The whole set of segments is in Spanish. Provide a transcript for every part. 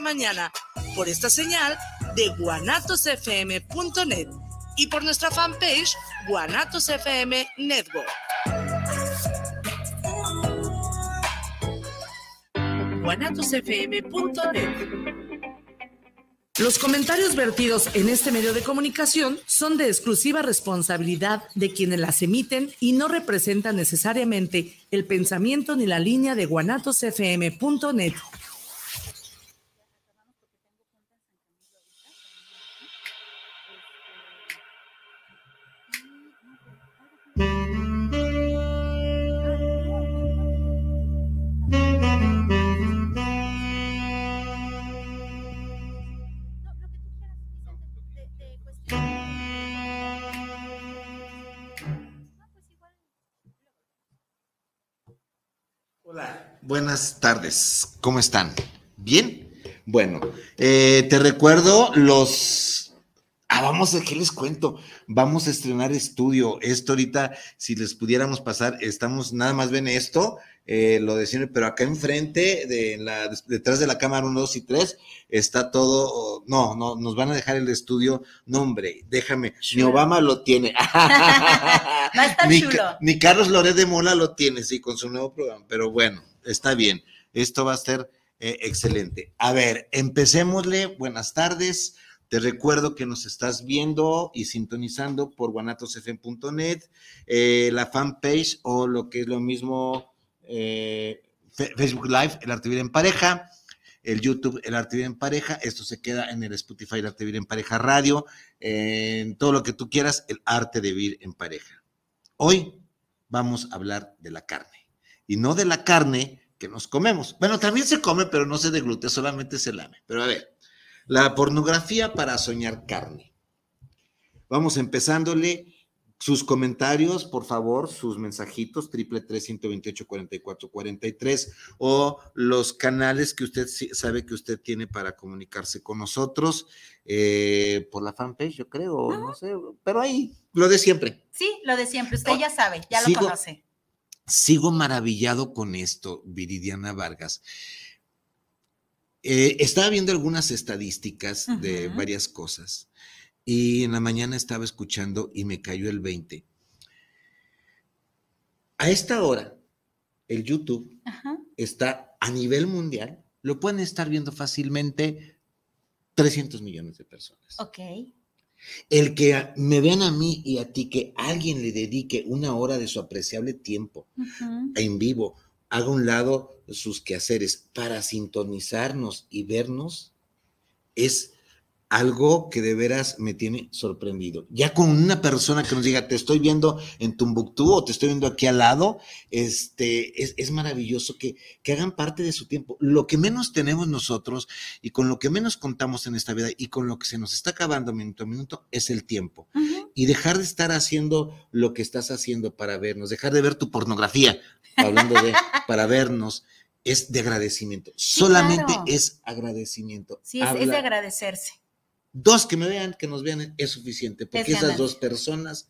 mañana por esta señal de guanatosfm.net y por nuestra fanpage Guanatos FM guanatosfm.net los comentarios vertidos en este medio de comunicación son de exclusiva responsabilidad de quienes las emiten y no representan necesariamente el pensamiento ni la línea de guanatosfm.net. buenas tardes. ¿Cómo están? ¿Bien? Bueno, eh, te recuerdo los... Ah, vamos a, ¿qué les cuento? Vamos a estrenar estudio. Esto ahorita, si les pudiéramos pasar, estamos, nada más ven esto, eh, lo de siempre, pero acá enfrente, de la, detrás de la cámara 1, 2 y 3, está todo, no, no, nos van a dejar el estudio, no hombre, déjame, ni Obama lo tiene, Va a estar ni, chulo. ni Carlos Loret de Mola lo tiene, sí, con su nuevo programa, pero bueno, está bien, esto va a ser eh, excelente. A ver, empecémosle, buenas tardes. Te recuerdo que nos estás viendo y sintonizando por guanatosfm.net, eh, la fanpage o lo que es lo mismo, eh, Facebook Live, El Arte Vivir en Pareja, el YouTube, El Arte Vivir en Pareja, esto se queda en el Spotify, El Arte Vivir en Pareja Radio, en todo lo que tú quieras, El Arte de Vivir en Pareja. Hoy vamos a hablar de la carne, y no de la carne que nos comemos. Bueno, también se come, pero no se deglute, solamente se lame. Pero a ver, la pornografía para soñar carne. Vamos empezándole sus comentarios, por favor, sus mensajitos, triple tres ciento veintiocho cuarenta y cuatro cuarenta y tres, o los canales que usted sabe que usted tiene para comunicarse con nosotros, eh, por la fanpage, yo creo, no sé, pero ahí, lo de siempre. Sí, lo de siempre, usted ya sabe, ya lo Sigo- conoce. Sigo maravillado con esto, Viridiana Vargas. Eh, estaba viendo algunas estadísticas de varias cosas y en la mañana estaba escuchando y me cayó el 20. A esta hora, el YouTube Ajá. está a nivel mundial, lo pueden estar viendo fácilmente 300 millones de personas. Ok. El que me vean a mí y a ti, que alguien le dedique una hora de su apreciable tiempo en vivo, haga un lado sus quehaceres para sintonizarnos y vernos, es algo que de veras me tiene sorprendido. Ya con una persona que nos diga, te estoy viendo en Tumbuctú o te estoy viendo aquí al lado, este, es, es maravilloso que, que hagan parte de su tiempo. Lo que menos tenemos nosotros y con lo que menos contamos en esta vida y con lo que se nos está acabando minuto a minuto es el tiempo y dejar de estar haciendo lo que estás haciendo para vernos, dejar de ver tu pornografía, hablando de para vernos, es de agradecimiento. Solamente claro. es agradecimiento. Sí, es, de agradecerse. Dos que me vean, que nos vean, es suficiente, porque Es esas dos personas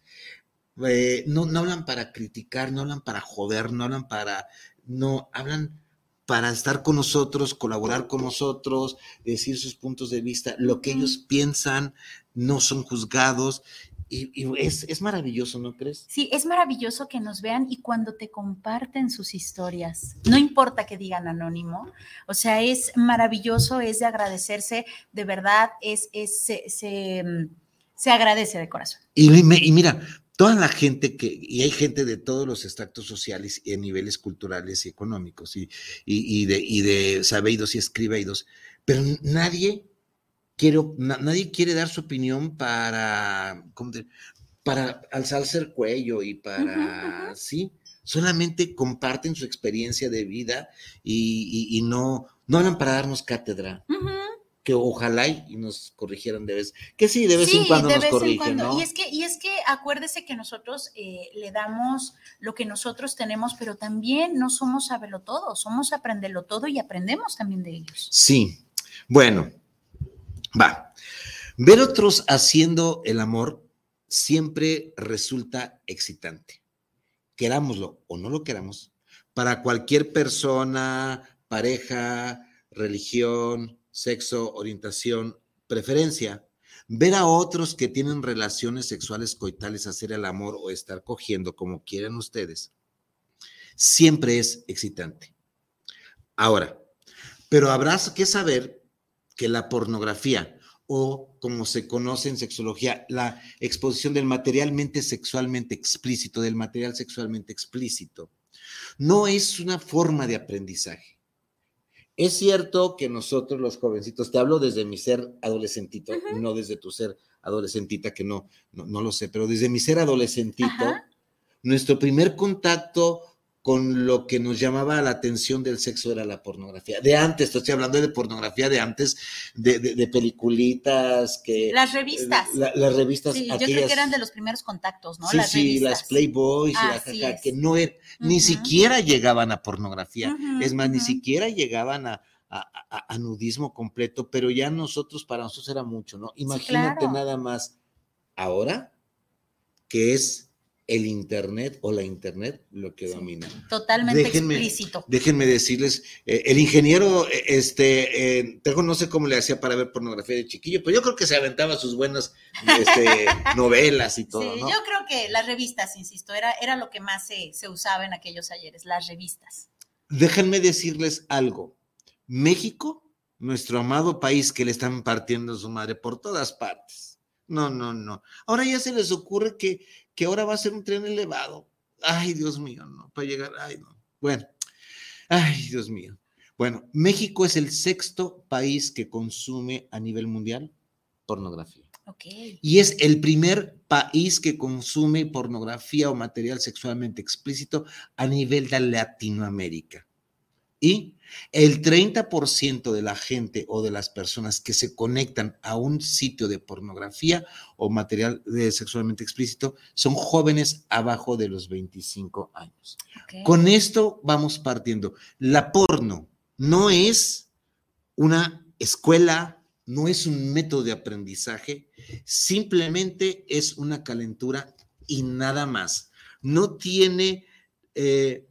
eh, no, no hablan para criticar, no hablan para joder, no hablan para, no, hablan para estar con nosotros, colaborar con nosotros, decir sus puntos de vista, lo que ellos piensan, no son juzgados, y, y es, es maravilloso, ¿no crees? Sí, es maravilloso que nos vean y cuando te comparten sus historias, no importa que digan anónimo, o sea, es maravilloso, es de agradecerse, de verdad, es, es se, se, se agradece de corazón. Y, me- y mira, toda la gente que, y hay gente de todos los estratos sociales y a niveles culturales y económicos, y, y, y de, y de sabidos y escribidos, pero nadie quiere, na- nadie quiere dar su opinión para, ¿cómo te- para alzarse el cuello y para, sí, solamente comparten su experiencia de vida y, y- y no, no hablan para darnos cátedra, que ojalá y nos corrigieran de vez, que sí, de vez en cuando de nos vez en cuando. ¿no? Y es que, y es que acuérdese que nosotros eh, le damos lo que nosotros tenemos, pero también no somos saberlo todo, somos aprenderlo todo y aprendemos también de ellos. Sí, bueno, va. Ver otros haciendo el amor siempre resulta excitante. Querámoslo o no lo queramos, para cualquier persona, pareja, religión, sexo, orientación, preferencia, ver a otros que tienen relaciones sexuales coitales, hacer el amor o estar cogiendo, como quieran ustedes, siempre es excitante. Ahora, pero habrá que saber que la pornografía o como se conoce en sexología, la exposición del materialmente sexualmente explícito, del material sexualmente explícito, no es una forma de aprendizaje. Es cierto que nosotros los jovencitos, te hablo desde mi ser adolescentito, no desde tu ser adolescentita, que no, no, lo sé, pero desde mi ser adolescentito, nuestro primer contacto con lo que nos llamaba la atención del sexo era la pornografía. De antes, estoy hablando de pornografía de antes, de, de, peliculitas que... Las revistas. las revistas. Sí, yo creo que eran de los primeros contactos, ¿no? Sí, sí, las Playboys, que no er, ni siquiera llegaban a pornografía. es más, ni siquiera llegaban a, a, nudismo completo, pero ya nosotros, para nosotros era mucho, ¿no? Imagínate nada más ahora que es el Internet o la Internet lo que domina. Totalmente explícito. Déjenme decirles, eh, el ingeniero, eh, este, eh, no sé cómo le hacía para ver pornografía de chiquillo, pero yo creo que se aventaba sus buenas este, novelas y todo. Sí, yo creo que las revistas, insisto, era, era lo que más se, se usaba en aquellos ayeres, las revistas. Déjenme decirles algo. México, nuestro amado país que le están partiendo su madre por todas partes. No, no, no. Ahora ya se les ocurre que que ahora va a ser un tren elevado. Ay, Dios mío, no, para llegar, ay, no. Bueno, ay, Dios mío. Bueno, México es el sexto país que consume a nivel mundial pornografía. Okay. Y es el primer país que consume pornografía o material sexualmente explícito a nivel de Latinoamérica. Y el 30% de la gente o de las personas que se conectan a un sitio de pornografía o material de sexualmente explícito son jóvenes abajo de los 25 años. Con esto vamos partiendo. La porno no es una escuela, no es un método de aprendizaje, simplemente es una calentura y nada más. No tiene... Eh,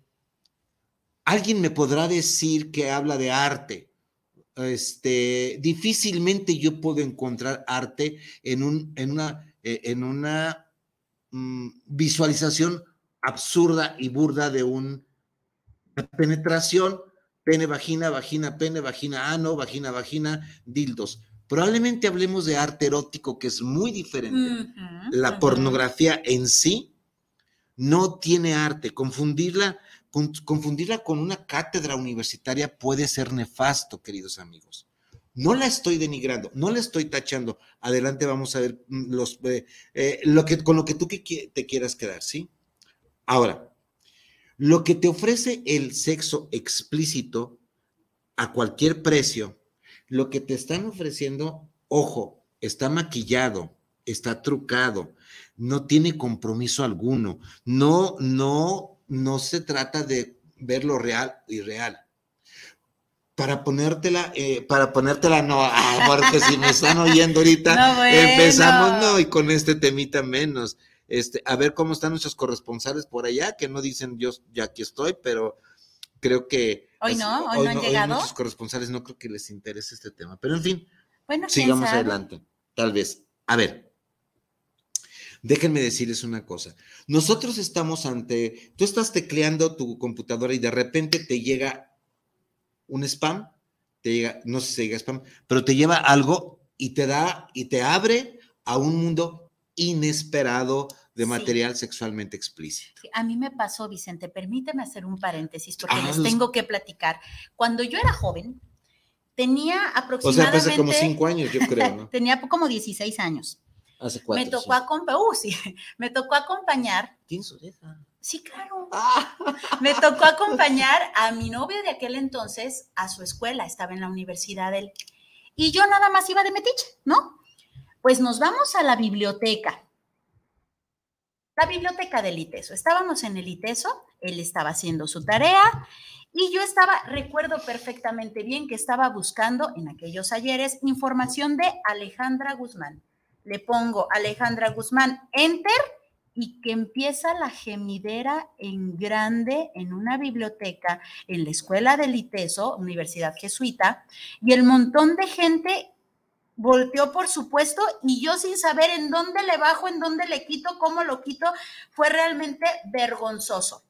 Alguien me podrá decir que habla de arte. Este, difícilmente yo puedo encontrar arte en, un, en una, eh, en una mm, visualización absurda y burda de un, una penetración, pene, vagina, vagina, pene, vagina, ano, vagina, vagina, dildos. Probablemente hablemos de arte erótico, que es muy diferente. La pornografía en sí no tiene arte. Confundirla confundirla con una cátedra universitaria puede ser nefasto, queridos amigos. No la estoy denigrando, no la estoy tachando. Adelante vamos a ver mm, los, eh, eh, lo que, con lo que tú te quieras quedar, ¿sí? Ahora, lo que te ofrece el sexo explícito a cualquier precio, lo que te están ofreciendo, ojo, está maquillado, está trucado, no tiene compromiso alguno, no, no no se trata de ver lo real y real. Para ponértela, eh, para ponértela, no, ah, porque si me están oyendo ahorita, empezamos, no, y con este temita menos. Este, a ver cómo están nuestros corresponsales por allá, que no dicen yo ya aquí estoy, pero creo que hoy no, hoy, no han llegado. muchos corresponsales no creo que les interese este tema, pero en fin, bueno, sigamos adelante, tal vez. A ver, Déjenme decirles una cosa. Nosotros estamos ante, tú estás tecleando tu computadora y de repente te llega un spam, te llega, no sé si llega spam, pero te lleva algo y te da y te abre a un mundo inesperado de material sexualmente explícito. a mí me pasó, Vicente, permíteme hacer un paréntesis porque ah, les tengo que platicar. Cuando yo era joven, tenía aproximadamente... O sea, hace como cinco años, yo creo, ¿no? tenía como 16 años me tocó acompañar, uh, sí, me tocó acompañar. ¿Tienes Sí, claro. Ah. Me tocó acompañar a mi novio de aquel entonces a su escuela, estaba en la universidad él. Y yo nada más iba de metiche, ¿no? Pues nos vamos a la biblioteca. La biblioteca del ITESO. Estábamos en el ITESO, él estaba haciendo su tarea y yo estaba, recuerdo perfectamente bien que estaba buscando en aquellos ayeres información de Alejandra Guzmán le pongo Alejandra Guzmán, enter, y que empieza la gemidera en grande en una biblioteca en la escuela del ITESO, Universidad Jesuita, y el montón de gente volteó por supuesto y yo sin saber en dónde le bajo, en dónde le quito, cómo lo quito, fue realmente vergonzoso.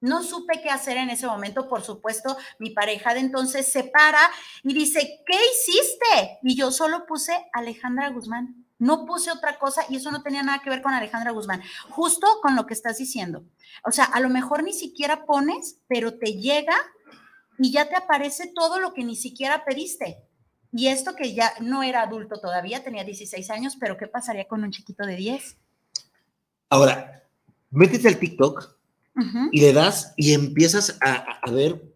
No supe qué hacer en ese momento, por supuesto, mi pareja de entonces se para y dice, ¿qué hiciste? Y yo solo puse Alejandra Guzmán. No puse otra cosa y eso no tenía nada que ver con Alejandra Guzmán. Justo con lo que estás diciendo. O sea, a lo mejor ni siquiera pones, pero te llega y ya te aparece todo lo que ni siquiera pediste. Y esto que ya no era adulto todavía, tenía 16 años, pero ¿qué pasaría con un chiquito de 10? Ahora, métete al TikTok y le das y empiezas a, a, ver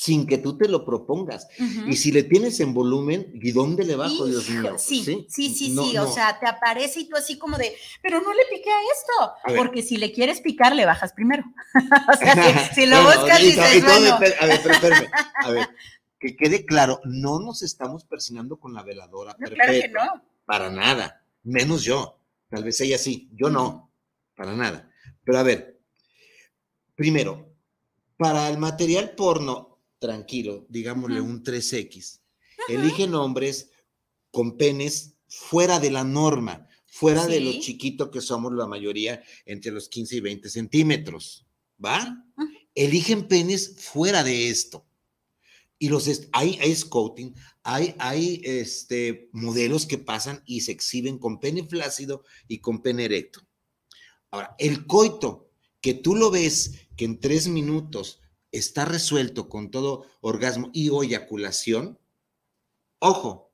sin que tú te lo propongas. Y si le tienes en volumen, ¿y dónde le bajo, Dios mío? Sí, sí, sí, sí, sí. o sea, te aparece y tú así como de, pero no le piqué a esto, porque si le quieres picar, le bajas primero. o sea, si, lo buscas, y, dices, bueno. a ver, espérame, a ver, que quede claro, no nos estamos persinando con la veladora no, Claro que no. Para nada, menos yo. Tal vez ella sí, yo no, para nada. Pero a ver, primero, para el material porno tranquilo, digámosle un 3X. Eligen hombres con penes fuera de la norma, fuera de lo chiquito que somos la mayoría, entre los 15 y 20 centímetros, ¿va? Eligen penes fuera de esto. Y los hay, hay scouting, hay, hay este, modelos que pasan y se exhiben con pene flácido y con pene erecto. Ahora, el coito, que tú lo ves que en tres minutos está resuelto con todo orgasmo y o eyaculación, ojo,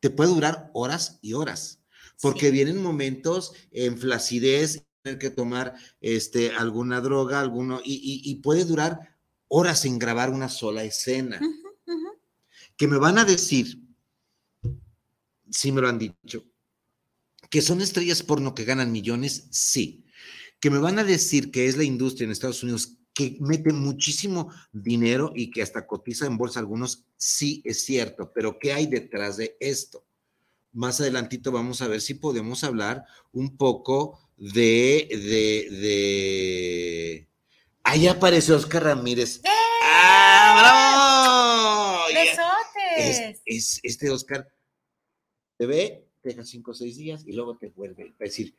te puede durar horas y horas, porque vienen momentos en flacidez, tener que tomar este, alguna droga, alguno, y, puede durar horas en grabar una sola escena. Que me van a decir, sí me lo han dicho, que son estrellas porno que ganan millones, sí. Que me van a decir que es la industria en Estados Unidos que mete muchísimo dinero y que hasta cotiza en bolsa algunos, sí es cierto, pero ¿qué hay detrás de esto? Más adelantito vamos a ver si podemos hablar un poco de, de, de... Ahí aparece Oscar Ramírez. ¡Eh! ¡Ah, bravo! Es, es, este Oscar te ve, te deja cinco o seis días y luego te vuelve a decir,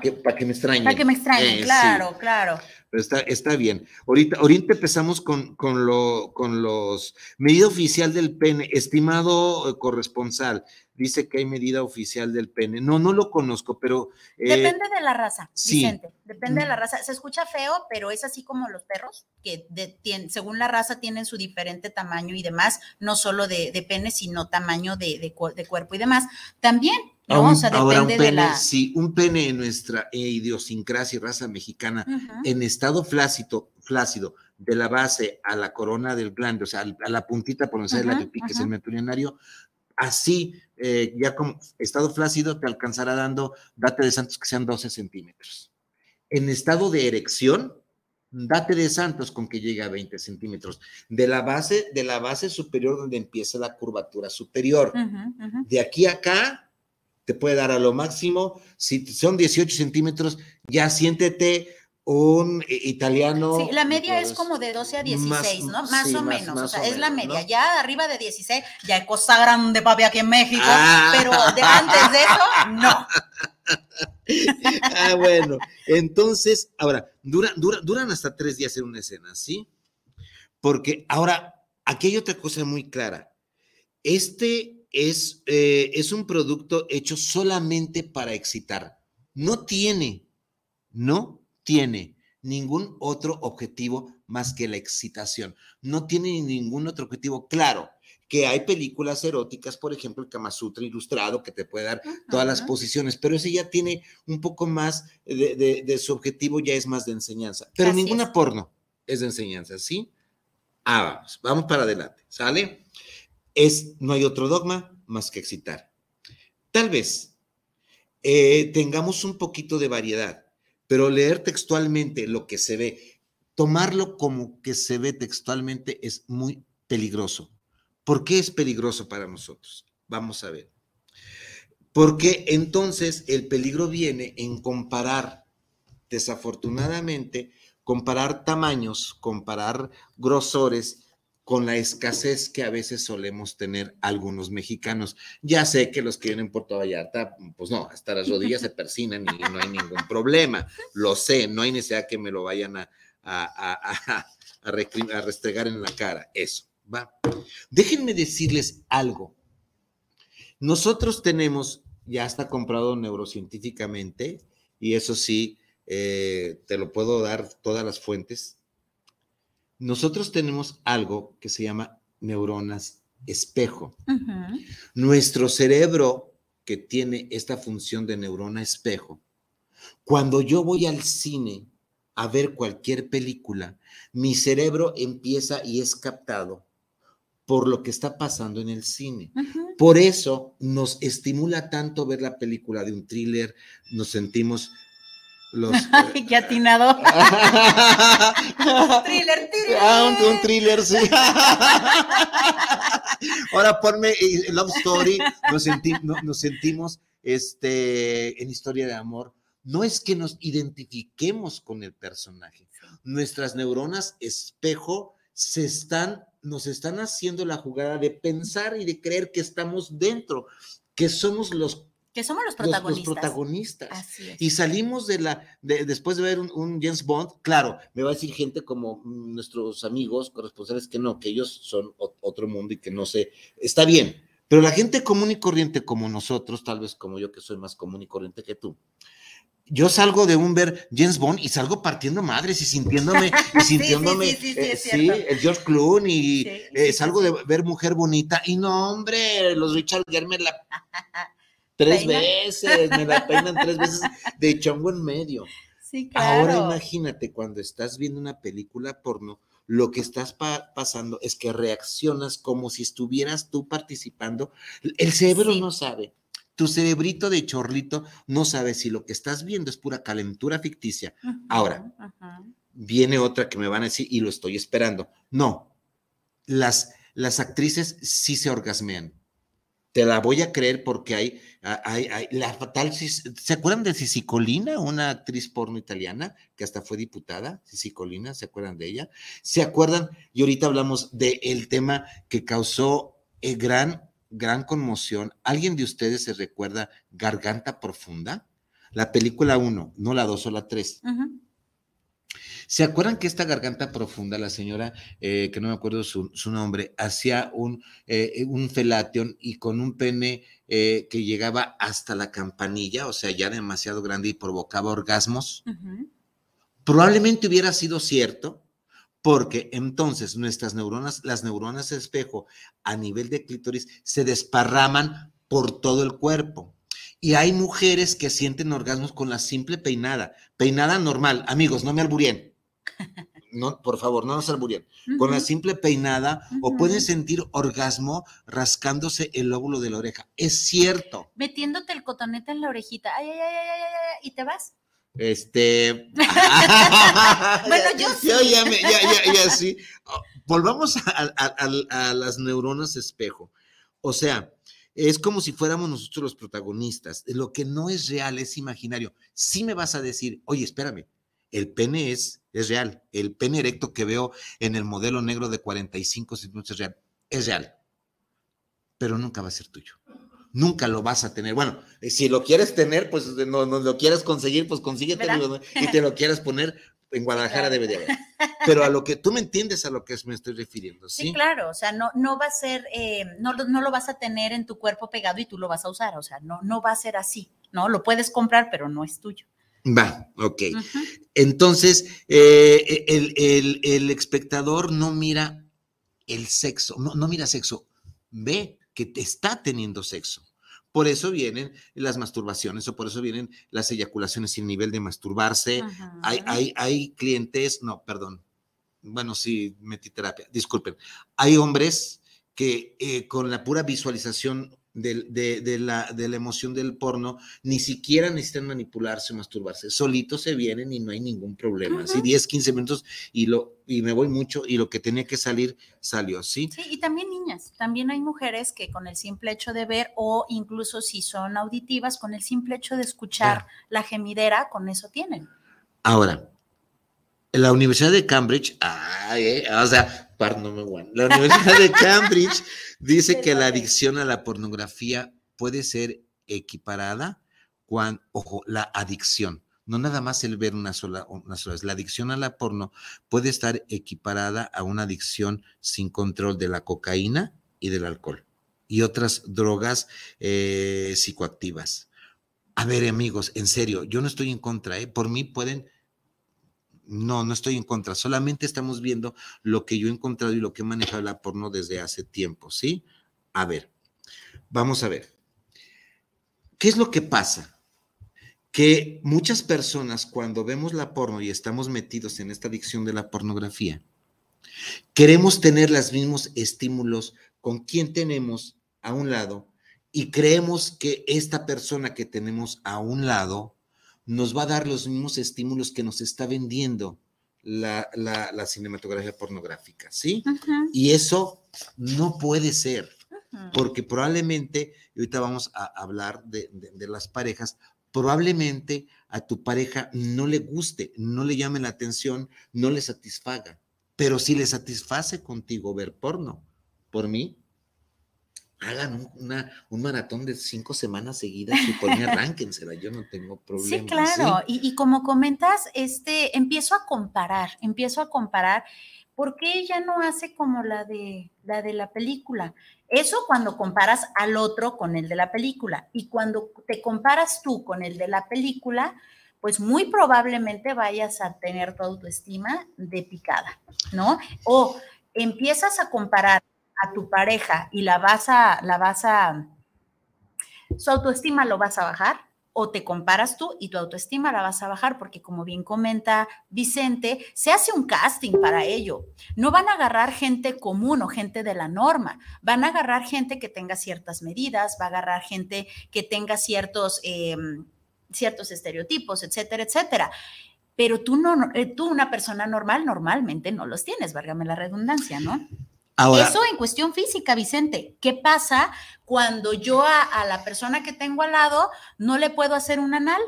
para que, me extrañen. Para que me extrañen, eh, claro, claro. Pero está, está bien. Ahorita, ahorita empezamos con, con, lo, con los medida oficial del pene, estimado eh, corresponsal dice que hay medida oficial del pene. No, no lo conozco, pero... Eh, depende de la raza, Vicente. Depende de la raza. Se escucha feo, pero es así como los perros, que según la raza tienen su diferente tamaño y demás, no solo de, pene, sino tamaño de, cuerpo y demás. También, ¿no? o sea, depende de la... Sí, un pene en nuestra idiosincrasia y raza mexicana, en estado flácido, flácido, de la base a la corona del glande, o sea, a la puntita por donde sale la pipí, que es el meturinario, así, eh, ya como estado flácido, te alcanzará dando date de santos que sean 12 centímetros. En estado de erección, date de santos con que llegue a 20 centímetros. De la base, de la base superior donde empieza la curvatura superior. De aquí a acá, te puede dar a lo máximo, si son 18 centímetros, ya siéntete un italiano. Sí, la media es como de 12 a 16, ¿no? Más o menos, o sea, es la media. Ya arriba de 16, ya hay cosa grande, papi, aquí en México, ah. pero de antes de eso, no. ah, bueno, entonces, ahora, dura, duran hasta tres días en una escena, ¿sí? Porque ahora, aquí hay otra cosa muy clara. Este es, eh, es un producto hecho solamente para excitar. No tiene, no tiene ningún otro objetivo más que la excitación. No tiene ningún otro objetivo. Claro, que hay películas eróticas, por ejemplo, el Kama Sutra ilustrado, que te puede dar todas las posiciones, pero ese ya tiene un poco más de, su objetivo, ya es más de enseñanza. Pero ninguna porno es de enseñanza, ¿sí? Ah, vamos, vamos para adelante, ¿sale? Es, no hay otro dogma más que excitar. Tal vez eh, tengamos un poquito de variedad pero leer textualmente lo que se ve, tomarlo como que se ve textualmente es muy peligroso. ¿Por qué es peligroso para nosotros? Vamos a ver. Porque entonces el peligro viene en comparar desafortunadamente, comparar tamaños, comparar grosores con la escasez que a veces solemos tener algunos mexicanos. Ya sé que los que vienen en Puerto Vallarta, pues no, hasta las rodillas se persinan y no hay ningún problema. Lo sé, no hay necesidad que me lo vayan a, a, a restregar en la cara. Eso, va. Déjenme decirles algo. Nosotros tenemos, ya está comprado neurocientíficamente, y eso sí, eh, te lo puedo dar todas las fuentes. Nosotros tenemos algo que se llama neuronas espejo. Nuestro cerebro que tiene esta función de neurona espejo, cuando yo voy al cine a ver cualquier película, mi cerebro empieza y es captado por lo que está pasando en el cine. Por eso nos estimula tanto ver la película de un thriller, nos sentimos los... Ay, qué atinado. thriller, thriller. Ah, un, thriller, sí. Ahora ponme eh, Love Story, nos, nos sentimos este, en historia de amor. No es que nos identifiquemos con el personaje. Nuestras neuronas espejo se están, nos están haciendo la jugada de pensar y de creer que estamos dentro, que somos los que somos los protagonistas. Los, protagonistas. Y salimos de la, después de ver un, James Bond, claro, me va a decir gente como nuestros amigos corresponsales que no, que ellos son otro mundo y que no sé, está bien, pero la gente común y corriente como nosotros, tal vez como yo que soy más común y corriente que tú, yo salgo de un ver James Bond y salgo partiendo madres y sintiéndome, y sintiéndome, sí, eh, el George Clooney, y eh, salgo de ver Mujer Bonita, y no, hombre, los Richard Gere me la tres veces, me la peinan tres veces de chongo en medio. Sí, claro. Ahora imagínate cuando estás viendo una película porno, lo que estás pasando es que reaccionas como si estuvieras tú participando. El cerebro no sabe. Tu cerebrito de chorlito no sabe si lo que estás viendo es pura calentura ficticia. Ahora, viene otra que me van a decir y lo estoy esperando. No, las, las actrices sí se orgasmean te la voy a creer porque hay, hay, hay la fatal, ¿se acuerdan de Cicicolina, una actriz porno italiana que hasta fue diputada? Cicicolina, ¿se acuerdan de ella? ¿Se acuerdan? Y ahorita hablamos del tema que causó eh, gran, gran conmoción. ¿Alguien de ustedes se recuerda Garganta Profunda? La película 1, no la 2 o la 3. ¿Se acuerdan que esta garganta profunda, la señora, eh, que no me acuerdo su, nombre, hacía un, eh, un felation y con un pene eh, que llegaba hasta la campanilla, o sea, ya demasiado grande y provocaba orgasmos? Probablemente hubiera sido cierto, porque entonces nuestras neuronas, las neuronas espejo a nivel de clítoris, se desparraman por todo el cuerpo. Y hay mujeres que sienten orgasmos con la simple peinada, peinada normal. Amigos, no me alburien no, por favor, no nos alburen, con la simple peinada o pueden sentir orgasmo rascándose el lóbulo de la oreja. Es cierto. Metiéndote el cotonete en la orejita. Ay, ay, ay, ay, ay, y te vas. Este. bueno, yo sí. Ya, ya, ya, ya, sí. Volvamos a, las neuronas espejo. O sea, es como si fuéramos nosotros los protagonistas. Lo que no es real es imaginario. Sí me vas a decir, oye, espérame, el pene es, es real. El pene erecto que veo en el modelo negro de 45 centímetros es real. Es real. Pero nunca va a ser tuyo. Nunca lo vas a tener. Bueno, eh, si lo quieres tener, pues no, no lo quieres conseguir, pues consíguetelo y te lo quieres poner. En Guadalajara debe de haber. Pero a lo que tú me entiendes a lo que me estoy refiriendo, ¿sí? Sí, claro. O sea, no, no va a ser, eh, no, no lo vas a tener en tu cuerpo pegado y tú lo vas a usar. O sea, no, no va a ser así, ¿no? Lo puedes comprar, pero no es tuyo. Va, ok. Entonces, eh, el, espectador no mira el sexo, no, no mira sexo, ve que te está teniendo sexo. Por eso vienen las masturbaciones o por eso vienen las eyaculaciones sin nivel de masturbarse. Hay, hay, hay clientes, no, perdón. Bueno, sí, metí terapia, disculpen. Hay hombres que eh, con la pura visualización de, la, de la emoción del porno, ni siquiera necesitan manipularse o masturbarse, solitos se vienen y no hay ningún problema, así 10, 15 minutos y, lo, y me voy mucho y lo que tenía que salir salió, ¿sí? Sí, y también niñas, también hay mujeres que con el simple hecho de ver o incluso si son auditivas, con el simple hecho de escuchar la gemidera, con eso tienen. Ahora, la Universidad de Cambridge, eh, o sea, la Universidad de Cambridge dice que la adicción a la pornografía puede ser equiparada cuando, ojo, la adicción, no nada más el ver una sola, una sola vez. La adicción a la porno puede estar equiparada a una adicción sin control de la cocaína y del alcohol y otras drogas eh, psicoactivas. A ver, amigos, en serio, yo no estoy en contra, ¿eh? Por mí pueden no, no estoy en contra, solamente estamos viendo lo que yo he encontrado y lo que he manejado la porno desde hace tiempo, ¿sí? A ver, vamos a ver. ¿Qué es lo que pasa? Que muchas personas cuando vemos la porno y estamos metidos en esta adicción de la pornografía, queremos tener los mismos estímulos con quien tenemos a un lado y creemos que esta persona que tenemos a un lado nos va a dar los mismos estímulos que nos está vendiendo la, cinematografía pornográfica, ¿sí? Y eso no puede ser, porque probablemente, y ahorita vamos a hablar de, de, las parejas, probablemente a tu pareja no le guste, no le llame la atención, no le satisfaga, pero si le satisface contigo ver porno, por mí, hagan un, un maratón de cinco semanas seguidas y por mí arránquensela, yo no tengo problema. Sí, claro, Y, como comentas, este, empiezo a comparar, empiezo a comparar, ¿por qué ella no hace como la de, la de la película? Eso cuando comparas al otro con el de la película y cuando te comparas tú con el de la película, pues muy probablemente vayas a tener tu autoestima de picada, ¿no? O empiezas a comparar a tu pareja y la vas a, la vas a, su autoestima lo vas a bajar o te comparas tú y tu autoestima la vas a bajar porque como bien comenta Vicente, se hace un casting para ello. No van a agarrar gente común o gente de la norma, van a agarrar gente que tenga ciertas medidas, va a agarrar gente que tenga ciertos, em, ciertos estereotipos, etcétera, etcétera. Pero tú no, eh, tú una persona normal normalmente no los tienes, válgame la redundancia, ¿no? Eso en cuestión física, Vicente. ¿Qué pasa cuando yo a, la persona que tengo al lado no le puedo hacer un anal?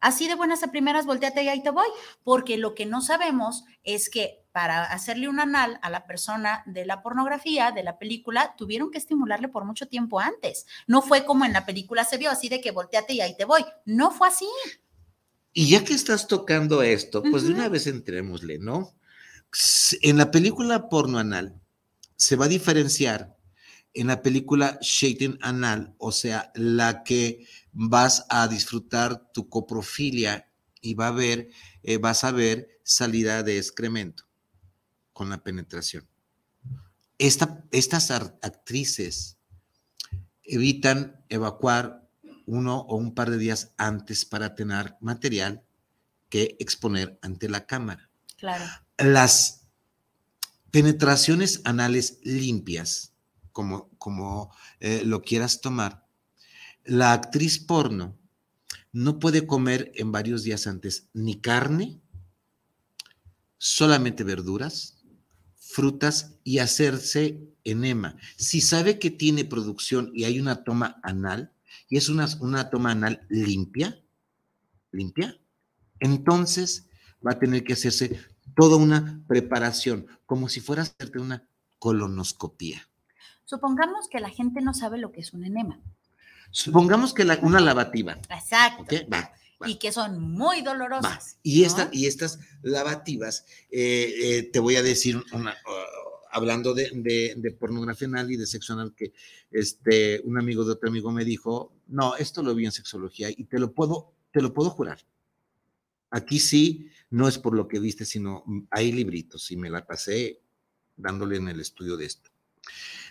Así de buenas a primeras, volteate y ahí te voy. Porque lo que no sabemos es que para hacerle un anal a la persona de la pornografía, de la película, tuvieron que estimularle por mucho tiempo antes. No fue como en la película se vio, así de que volteate y ahí te voy. No fue así. Y ya que estás tocando esto, pues de una vez entrémosle, ¿no? En la película porno anal, se va a diferenciar en la película Shaitan Anal, o sea, la que vas a disfrutar tu coprofilia y va a ver, eh, vas a ver salida de excremento con la penetración. estas actrices evitan evacuar uno o un par de días antes para tener material que exponer ante la cámara. Claro. Las penetraciones anales limpias, como, como eh, lo quieras tomar, la actriz porno no puede comer en varios días antes ni carne, solamente verduras, frutas y hacerse enema. Si sabe que tiene producción y hay una toma anal, y es una, una toma anal limpia, limpia, entonces va a tener que hacerse toda una preparación, como si fuera a hacerte una colonoscopía. Supongamos que la gente no sabe lo que es un enema. Supongamos que una lavativa. Exacto. Y que son muy dolorosas. Y, y estas lavativas, eh, eh, te voy a decir una, uh, hablando de, pornografía anal y de sexo anal, que este, un amigo de otro amigo me dijo, no, esto lo vi en sexología y te lo puedo, te lo puedo jurar. Aquí sí, no es por lo que viste, sino mm, hay libritos y me la pasé dándole en el estudio de esto.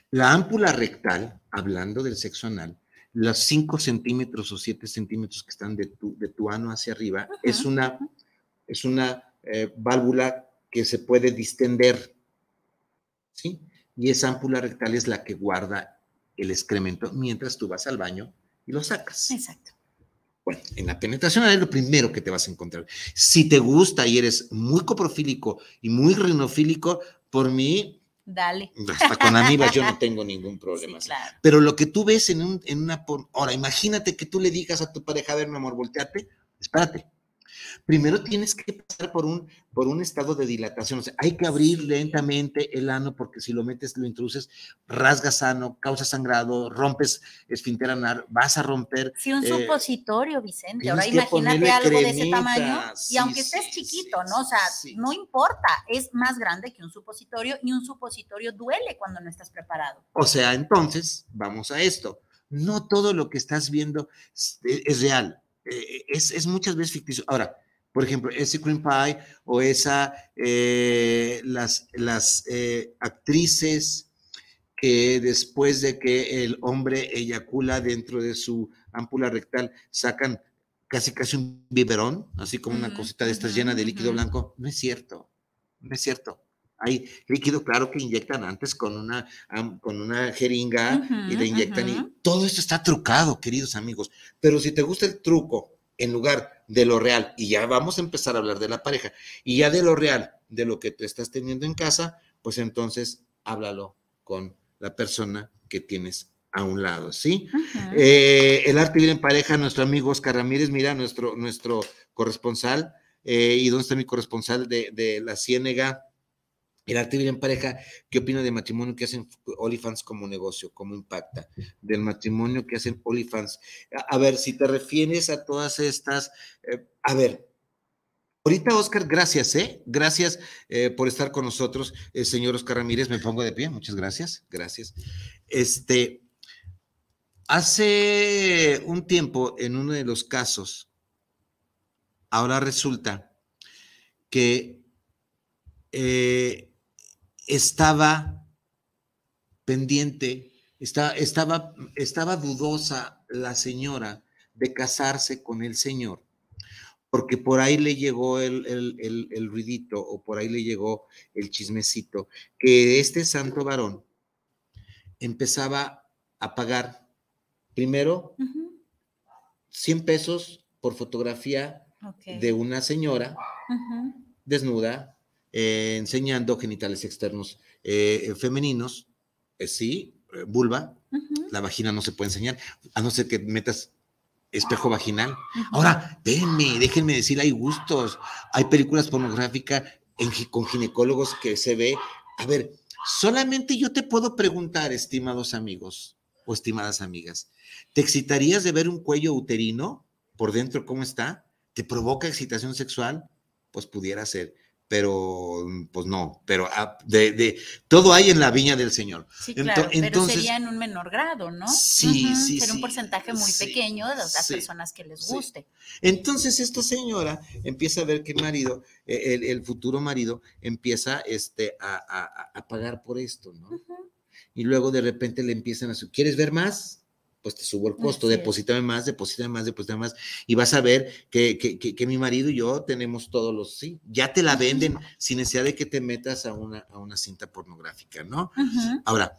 La ámpula rectal, hablando del sexo anal, los 5 centímetros o 7 centímetros que están de tu, de tu ano hacia arriba, es una, es una eh, válvula que se puede distender, ¿sí? Y esa ámpula rectal es la que guarda el excremento mientras tú vas al baño y lo sacas. Exacto. Bueno, en la penetración es lo primero que te vas a encontrar. Si te gusta y eres muy coprofílico y muy rinofílico, por mí, Dale. Hasta con amibas yo no tengo ningún problema. Pero lo que tú ves en, un, en una... Ahora, imagínate que tú le digas a tu pareja, a ver, mi amor, volteate, espérate. Primero tienes que pasar por un, por un estado de dilatación. O sea, hay que abrir lentamente el ano porque si lo metes, lo introduces, rasgas sano, causa sangrado, rompes esfínter anal, vas a romper. Sí, un eh, supositorio, Vicente. Ahora imagínate algo de ese tamaño y aunque estés chiquito, ¿no? O sea, no importa, es más grande que un supositorio y un supositorio duele cuando no estás preparado. O sea, entonces, vamos a esto. No todo lo que estás viendo es, real. Eh, es, es muchas veces ficticio. Ahora, por ejemplo, ese Cream Pie o esa, eh, las, las eh, actrices que después de que el hombre eyacula dentro de su ámpula rectal sacan casi casi un biberón, así como una cosita de estas llena de líquido blanco, no es cierto, no es cierto. Hay líquido, claro, que inyectan antes con una, con una jeringa y le inyectan y todo esto está trucado, queridos amigos. Pero si te gusta el truco en lugar de lo real, y ya vamos a empezar a hablar de la pareja, y ya de lo real, de lo que tú estás teniendo en casa, pues entonces háblalo con la persona que tienes a un lado, ¿sí? Eh, el arte vivir en pareja, nuestro amigo Oscar Ramírez, mira, nuestro, nuestro corresponsal, eh, y dónde está mi corresponsal de, de la Ciénega, el arte vivir en pareja, ¿qué opina del matrimonio que hacen OnlyFans como negocio? ¿Cómo impacta? Del matrimonio que hacen OnlyFans. A, ver, si te refieres a todas estas, eh, a ver, ahorita Oscar, gracias, ¿eh? Gracias eh, por estar con nosotros, eh, señor Oscar Ramírez, me pongo de pie, muchas gracias, gracias. Este, hace un tiempo, en uno de los casos, ahora resulta que estaba pendiente, estaba, estaba, estaba dudosa la señora de casarse con el señor, porque por ahí le llegó el, el, ruidito o por ahí le llegó el chismecito, que este santo varón empezaba a pagar primero 100 pesos por fotografía de una señora desnuda eh, enseñando genitales externos eh, femeninos, eh, sí, vulva, la vagina no se puede enseñar, a no ser que metas espejo vaginal. Ahora, déjenme, déjenme decir, hay gustos, hay películas pornográficas con ginecólogos que se ve. A ver, solamente yo te puedo preguntar, estimados amigos o estimadas amigas, ¿te excitarías de ver un cuello uterino por dentro cómo está? ¿Te provoca excitación sexual? Pues pudiera ser pero pues no, pero ah, de, todo hay en la viña del Señor. Sí, claro, pero sería en un menor grado, ¿no? Sí, sí. Sería un porcentaje muy pequeño de las personas que les guste. Entonces esta señora empieza a ver que el marido, e, el, futuro marido, empieza este, a, pagar por esto, ¿no? Y luego de repente le empiezan a decir, ¿quieres ver más? Pues te subo el costo, deposítame más, deposítame más, deposítame más, y vas a ver que, que, mi marido y yo tenemos todos los, sí, ya te la venden sin necesidad de que te metas a una, a una cinta pornográfica, ¿no? Ahora,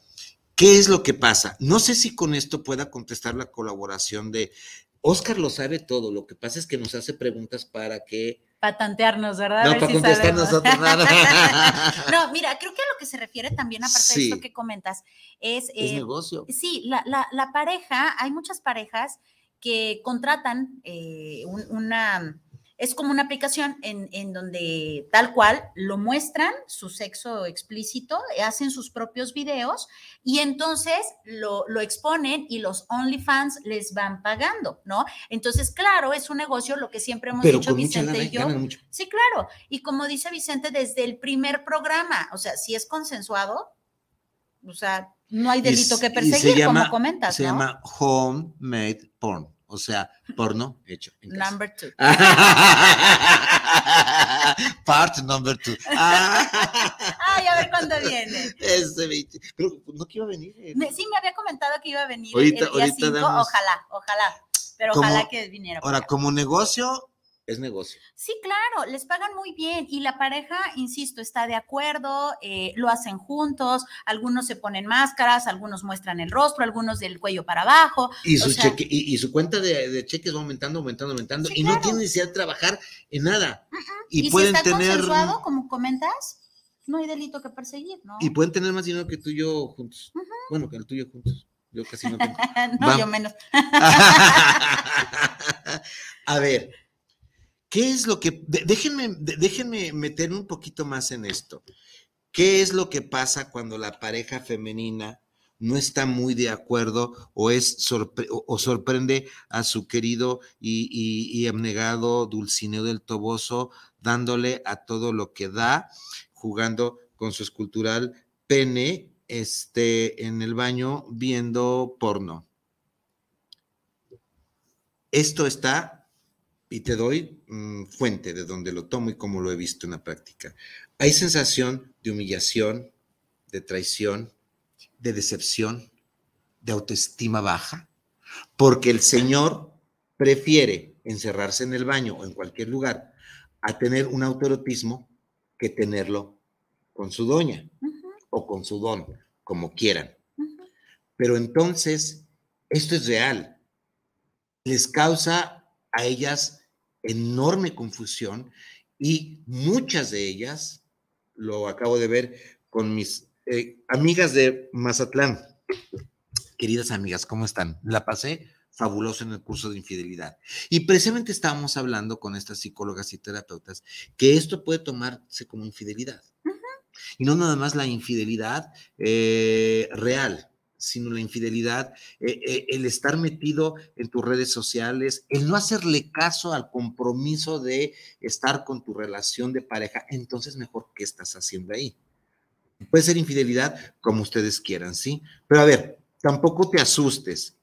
¿qué es lo que pasa? No sé si con esto pueda contestar la colaboración de, Oscar lo sabe todo, lo que pasa es que nos hace preguntas para que patantearnos, ¿verdad? No, para contestar nosotros nada. no, mira, creo que lo que se refiere también, aparte de esto que comentas, es... es eh, negocio. Sí, la, la, la, pareja, hay muchas parejas que contratan eh, una es como una aplicación en, donde tal cual lo muestran, su sexo explícito, hacen sus propios videos y entonces lo, exponen y los OnlyFans les van pagando, ¿no? Entonces, claro, es un negocio, lo que siempre hemos dicho Vicente y yo. Sí, claro. Y como dice Vicente, desde el primer programa, o sea, si es consensuado, o sea, no hay delito que perseguir, como comentas. Se llama homemade porn o sea, porno hecho. number two. Part number two. Ay, a ver cuándo viene. Ese Pero no que iba a venir. sí, me había comentado que iba a venir ahorita, el día 5. Ojalá, ojalá. Pero ojalá que viniera. Ahora, como negocio, es negocio. Sí, claro, les pagan muy bien y la pareja, insisto, está de acuerdo, eh, lo hacen juntos, algunos se ponen máscaras, algunos muestran el rostro, algunos del cuello para abajo. Y su, cheque, y, su cuenta de, cheques va aumentando, aumentando, aumentando y no tienen necesidad de trabajar en nada. Y, pueden si está tener... consensuado, como comentas, no hay delito que perseguir, ¿no? Y pueden tener más dinero que tú y yo juntos. Bueno, que el tuyo juntos. Yo casi no tengo. no, yo menos. A ver, ¿Qué es lo que, déjenme, déjenme meter un poquito más en esto. ¿Qué es lo que pasa cuando la pareja femenina no está muy de acuerdo o es o sorprende a su querido y, abnegado Dulcineo del Toboso dándole a todo lo que da, jugando con su escultural pene este, en el baño viendo porno. Esto está, y te doy mm, fuente de donde lo tomo y cómo lo he visto en la práctica. Hay sensación de humillación, de traición, de decepción, de autoestima baja, porque el Señor prefiere encerrarse en el baño o en cualquier lugar a tener un autoerotismo que tenerlo con su doña o con su don, como quieran. Pero entonces, esto es real. Les causa a ellas enorme confusión y muchas de ellas, lo acabo de ver con mis eh, amigas de Mazatlán, queridas amigas, ¿cómo están? La pasé fabuloso en el curso de infidelidad. Y precisamente estábamos hablando con estas psicólogas y terapeutas que esto puede tomarse como infidelidad. Y no nada más la infidelidad eh, real, sino la infidelidad, eh, el estar metido en tus redes sociales, el no hacerle caso al compromiso de estar con tu relación de pareja, entonces mejor, ¿qué estás haciendo ahí? Puede ser infidelidad como ustedes quieran, ¿sí? Pero a ver, tampoco te asustes.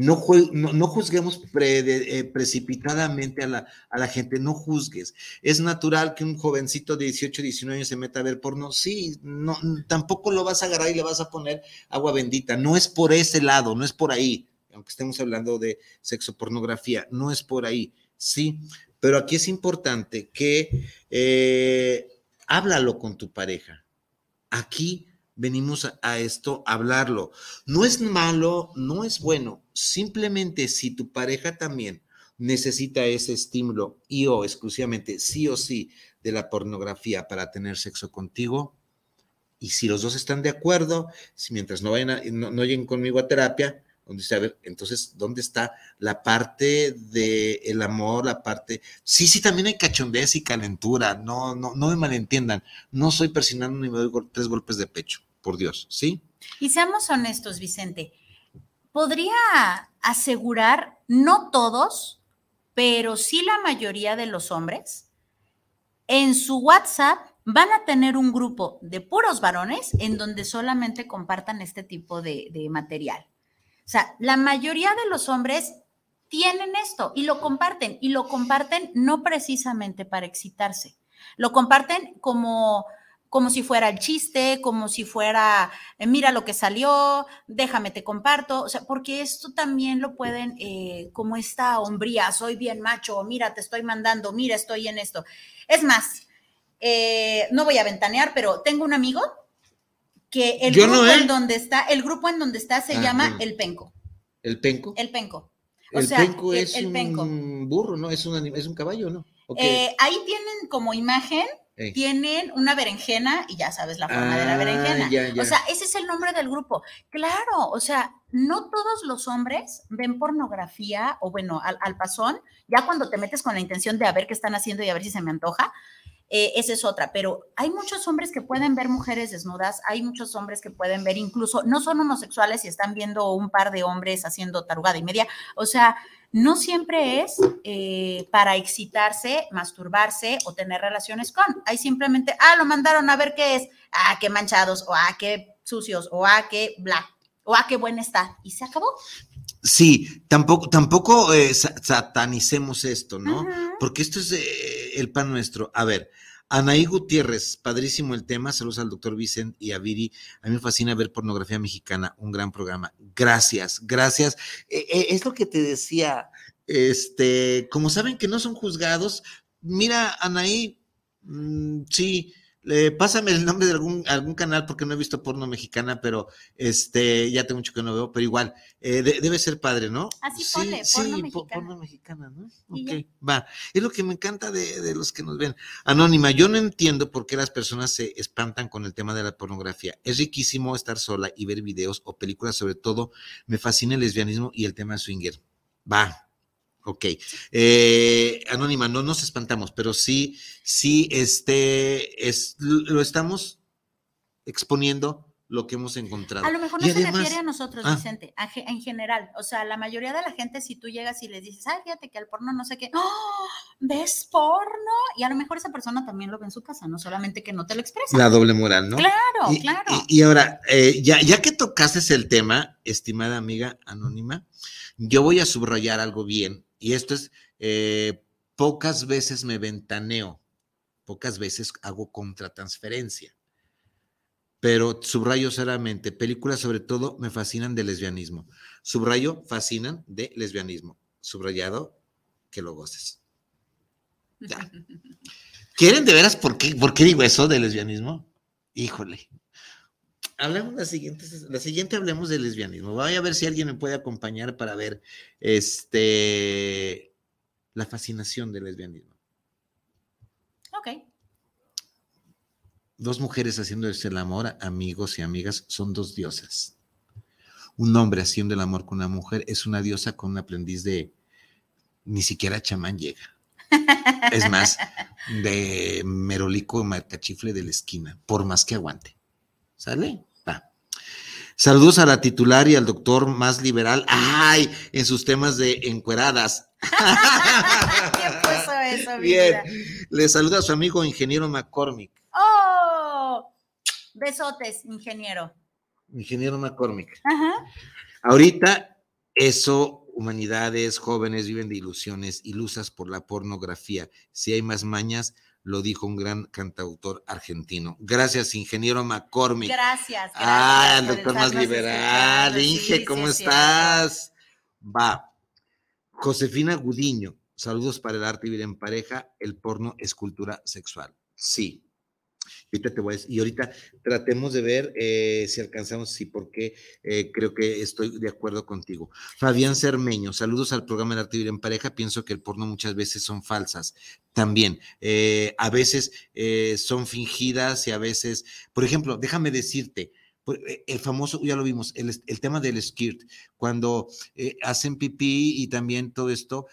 No, no, juzguemos eh, precipitadamente a la, a la, gente, no juzgues. Es natural que un jovencito de 18, 19 años se meta a ver porno. Sí, no, tampoco lo vas a agarrar y le vas a poner agua bendita. No es por ese lado, no es por ahí. Aunque estemos hablando de sexo pornografía, no es por ahí. Sí, pero aquí es importante que eh, háblalo con tu pareja Aquí venimos a esto a hablarlo. No es malo, no es bueno. Simplemente si tu pareja también necesita ese estímulo y o exclusivamente sí o sí de la pornografía para tener sexo contigo, y si los dos están de acuerdo, si mientras no vayan no, no lleguen conmigo a terapia, donde dice, a ver, entonces, ¿dónde está la parte del el amor, la parte... Sí, sí, también hay cachondez y calentura, no, no, no me malentiendan, no soy persinando ni me doy tres golpes de pecho, por Dios, ¿sí? Y seamos honestos, Vicente, podría asegurar, no todos, pero sí la mayoría de los hombres, en su WhatsApp van a tener un grupo de puros varones en donde solamente compartan este tipo de, material. O sea, la mayoría de los hombres tienen esto y lo comparten y lo comparten no precisamente para excitarse, lo comparten como como si fuera el chiste, como si fuera, eh, mira lo que salió, déjame te comparto, o sea, porque esto también lo pueden, eh, como esta hombría, soy bien macho, mira, te estoy mandando, mira, estoy en esto. Es más, eh, no voy a ventanear, pero tengo un amigo que el grupo en donde está, el grupo en donde está se ah, llama El Penco. ¿El Penco? El Penco. O el sea, penco es un burro, ¿no? Es un, es un caballo, ¿no? Eh, ahí tienen como imagen, tienen una berenjena y ya sabes la forma de la ah, berenjena. O sea, ese es el nombre del grupo. Claro, o sea, no todos los hombres ven pornografía o bueno, al, al pasón, ya cuando te metes con la intención de a ver qué están haciendo y a ver si se me antoja, eh, esa es otra, pero hay muchos hombres que pueden ver mujeres desnudas, hay muchos hombres que pueden ver incluso, no son homosexuales y están viendo un par de hombres haciendo tarugada y media, o sea, no siempre es eh, para excitarse, masturbarse o tener relaciones con, hay simplemente, ah, lo mandaron a ver qué es, ah, qué manchados, o ah, qué sucios, o ah, qué bla, o ah, qué buena está, y se acabó. Sí, tampoco, tampoco eh, satanicemos esto, ¿no? Porque esto es el pan nuestro. A ver, Anaí Gutiérrez, padrísimo el tema. Saludos al doctor Vicente y a Viri. A mí me fascina ver pornografía mexicana, un gran programa. Gracias, gracias. E, e, es lo que te decía. Este, como saben que no son juzgados, mira, Anaí, mm, sí, pásame el nombre de algún, algún canal porque no he visto porno mexicana, pero este, ya tengo mucho que no veo, pero igual, eh, debe ser padre, ¿no? Así sí, porno sí, mexicana. porno mexicana, ¿no? Ok, va. Es lo que me encanta de, de, los que nos ven. Anónima, yo no entiendo por qué las personas se espantan con el tema de la pornografía. Es riquísimo estar sola y ver videos o películas, sobre todo me fascina el lesbianismo y el tema swinger. Va, Ok. Eh, Anónima, no nos espantamos, pero sí, sí, este, es, lo estamos exponiendo lo que hemos encontrado. A lo mejor no Y se además- refiere a nosotros, Ah. Vicente, a en general. O sea, la mayoría de la gente, si tú llegas y les dices, ay, fíjate que el porno no sé qué, ¡Oh! ¿ves porno? Y a lo mejor esa persona también lo ve en su casa, no solamente que no te lo expresa. La doble moral, ¿no? Claro, Y, claro. y- y ahora, eh, ya, ya que tocaste el tema, estimada amiga anónima, yo voy a subrayar algo bien, y esto es, eh, pocas veces me ventaneo, pocas veces hago contratransferencia, pero subrayo seriamente, películas sobre todo me fascinan de lesbianismo, subrayo, fascinan de lesbianismo, subrayado, que lo goces. Ya. ¿Quieren de veras por qué, por qué digo eso de lesbianismo? Híjole. Hablemos la siguiente, la siguiente hablemos de lesbianismo. Voy a ver si alguien me puede acompañar para ver este la fascinación del lesbianismo. Ok. Dos mujeres haciéndose el amor, amigos y amigas, son dos diosas. Un hombre haciendo el amor con una mujer es una diosa con un aprendiz de ni siquiera chamán llega. Es más, de merolico marcachifle de la esquina, por más que aguante. ¿Sale? Saludos a la titular y al doctor más liberal. ¡Ay! En sus temas de encueradas. ¿Quién puso eso, Bien. Le saluda a su amigo ingeniero McCormick. ¡Oh! Besotes, ingeniero. Ingeniero McCormick. Ajá. Ahorita eso, humanidades, jóvenes viven de ilusiones, ilusas por la pornografía. Si hay más mañas, lo dijo un gran cantautor argentino. Gracias, ingeniero McCormick. Gracias. Ah, el gracias doctor más liberal. escuchando. Inge, Sí, ¿cómo sí, estás? Va. Josefina Gudiño, saludos para el arte y vida en pareja. El porno es cultura sexual. Sí. Y ahorita tratemos de ver eh, si alcanzamos, y por qué eh, creo que estoy de acuerdo contigo. Fabián Cermeño, saludos al programa El arte vida en pareja. Pienso que el porno muchas veces son falsas. También, eh, a veces eh, son fingidas y a veces, por ejemplo, déjame decirte, el famoso, ya lo vimos, el, el tema del skirt, cuando hacen pipí y también todo esto,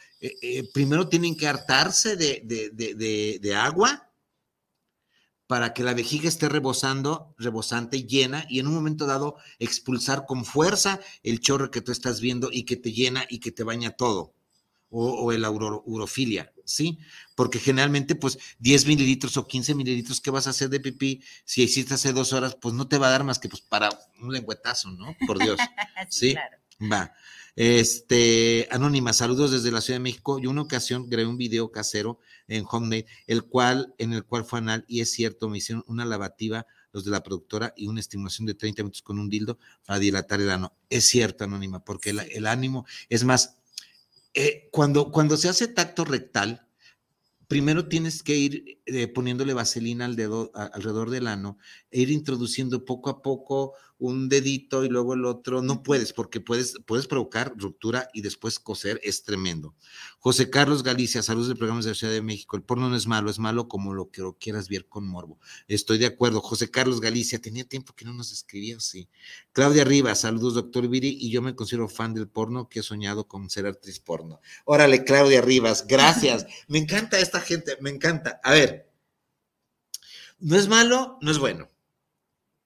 primero tienen que hartarse de- de- de agua para que la vejiga esté rebosando, rebosante, llena, y en un momento dado expulsar con fuerza el chorro que tú estás viendo y que te llena y que te baña todo, o, o el uro- urofilia, ¿sí? Porque generalmente, pues, 10 mililitros o 15 mililitros que vas a hacer de pipí, si hiciste hace dos horas, pues no te va a dar más que pues para un lengüetazo, ¿no? Por Dios. Sí, Sí. claro. Va. Este, Anónima, saludos desde la Ciudad de México. Yo una ocasión grabé un video casero en Homemade, el cual, en el cual fue anal, y es cierto, me hicieron una lavativa los de la productora y una estimulación de 30 minutos con un dildo para dilatar el ano. Es cierto, Anónima, porque el, el ánimo, es más, eh, cuando, cuando se hace tacto rectal, primero tienes que ir eh, poniéndole vaselina al dedo, a- alrededor del ano, e ir introduciendo poco a poco un dedito y luego el otro. No puedes, porque puedes, puedes provocar ruptura y después coser, es tremendo. José Carlos Galicia, saludos del programa de la Ciudad de México. El porno no es malo, es malo como lo que lo quieras ver con morbo. Estoy de acuerdo. José Carlos Galicia, tenía tiempo que no nos escribía así. Claudia Rivas, saludos, doctor Viri, y yo me considero fan del porno que he soñado con ser actriz porno. Órale, Claudia Rivas, gracias. me encanta esta gente, me encanta. A ver, no es malo, no es bueno.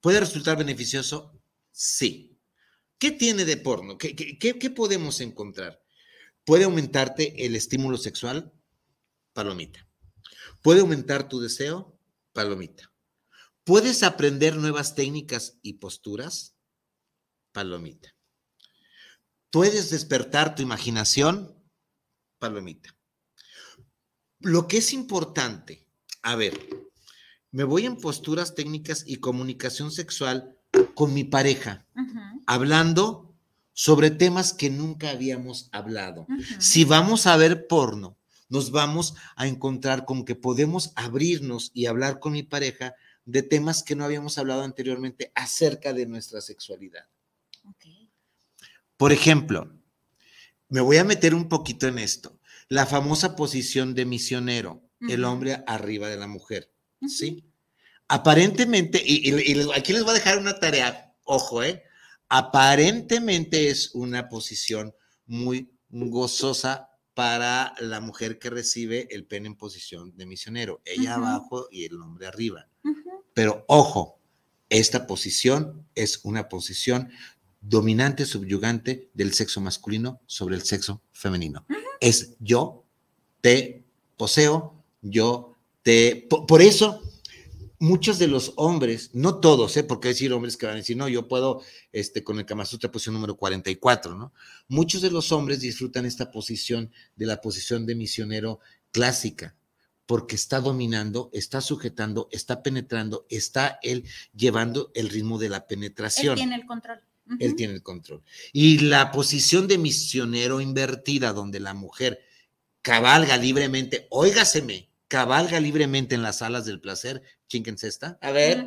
¿Puede resultar beneficioso? Sí. ¿Qué tiene de porno? ¿Qué, qué- podemos encontrar? ¿Puede aumentarte el estímulo sexual? Palomita. ¿Puede aumentar tu deseo? Palomita. ¿Puedes aprender nuevas técnicas y posturas? Palomita. ¿Puedes despertar tu imaginación? Palomita. Lo que es importante, a ver, me voy en posturas técnicas y comunicación sexual con mi pareja, hablando sobre temas que nunca habíamos hablado. Si vamos a ver porno, nos vamos a encontrar con que podemos abrirnos y hablar con mi pareja de temas que no habíamos hablado anteriormente acerca de nuestra sexualidad. Por ejemplo, me voy a meter un poquito en esto. La famosa posición de misionero, el hombre arriba de la mujer. ¿sí? Aparentemente, y, y- y les- aquí les voy a dejar una tarea, ojo, ¿eh? Aparentemente es una posición muy gozosa para la mujer que recibe el pene en posición de misionero, ella abajo y el hombre arriba. Pero ojo, esta posición es una posición dominante, subyugante del sexo masculino sobre el sexo femenino. Es yo te poseo, yo te... po- Por, eso, muchos de los hombres, no todos, ¿eh? porque decir hombres que van a decir, no, yo puedo, este, con el Kama Sutra, posición número 44, ¿no? Muchos de los hombres disfrutan esta posición de la posición de misionero clásica, porque está dominando, está sujetando, está penetrando, está él llevando el ritmo de la Él penetración. tiene el control. Él tiene el control. Y la posición de misionero invertida, donde la mujer cabalga libremente, óigaseme, cabalga libremente en las alas del placer, chinquense esta. A ver,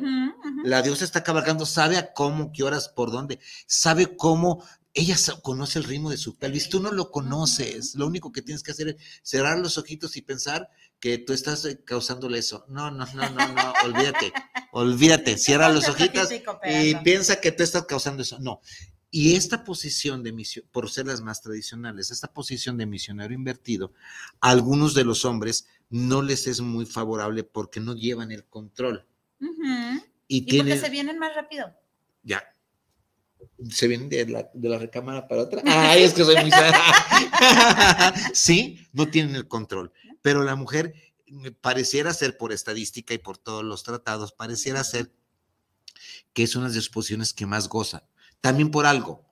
la diosa está cabalgando, sabe a cómo, qué horas, por dónde, sabe cómo. Ella conoce el ritmo de su pelvis, tú no lo conoces. Lo único que tienes que hacer es cerrar los ojitos y pensar que tú estás eh, causándole eso. No, no, no, no, no, olvídate, olvídate, cierra ojitos ojito y piensa que tú estás causando eso. No. Y esta posición de misión, por ser las más tradicionales, esta posición de misionero invertido, a algunos de los hombres no les es muy favorable porque no llevan el control. Y, Y porque se vienen más rápido. ya, se vienen de la, de la recámara para otra. Ay, es que soy muy... sí, no tienen el control. Pero la mujer mm, pareciera ser, por estadística y por todos los tratados, pareciera ser que es una de las posiciones que más goza. También por algo,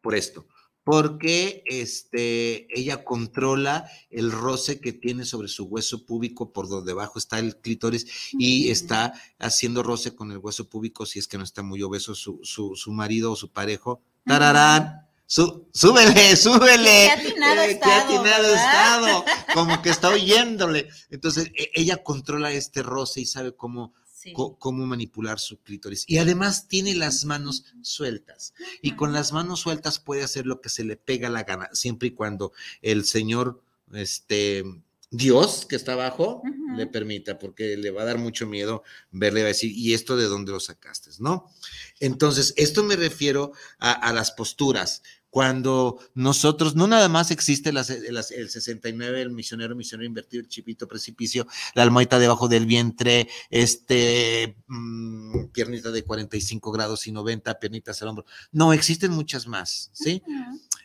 por esto. Porque este, ella controla el roce que tiene sobre su hueso púbico por donde abajo está el clítoris y está haciendo roce con el hueso púbico si es que no está muy obeso su, su, su marido o su parejo. ¡Tararán! Sú- súbele, súbele. Qué atinado Eh, qué estado, atinado ¿verdad? estado. Como que está oyéndole. Entonces, e- ella controla este roce y sabe cómo, Sí. cómo manipular su clítoris. Y además tiene las manos sueltas. Y con las manos sueltas puede hacer lo que se le pega la gana, siempre y cuando el señor, este, Dios que está abajo, le permita, porque le va a dar mucho miedo verle, va a decir, ¿y esto de dónde lo sacaste? ¿No? Entonces, esto me refiero a, a las posturas. Cuando nosotros, no nada más existe las- las- el 69, el misionero, misionero invertido, el chipito, precipicio, la almohadita debajo del vientre, este, mm, piernita de 45 grados y 90, piernitas al hombro. No, existen muchas más, ¿sí?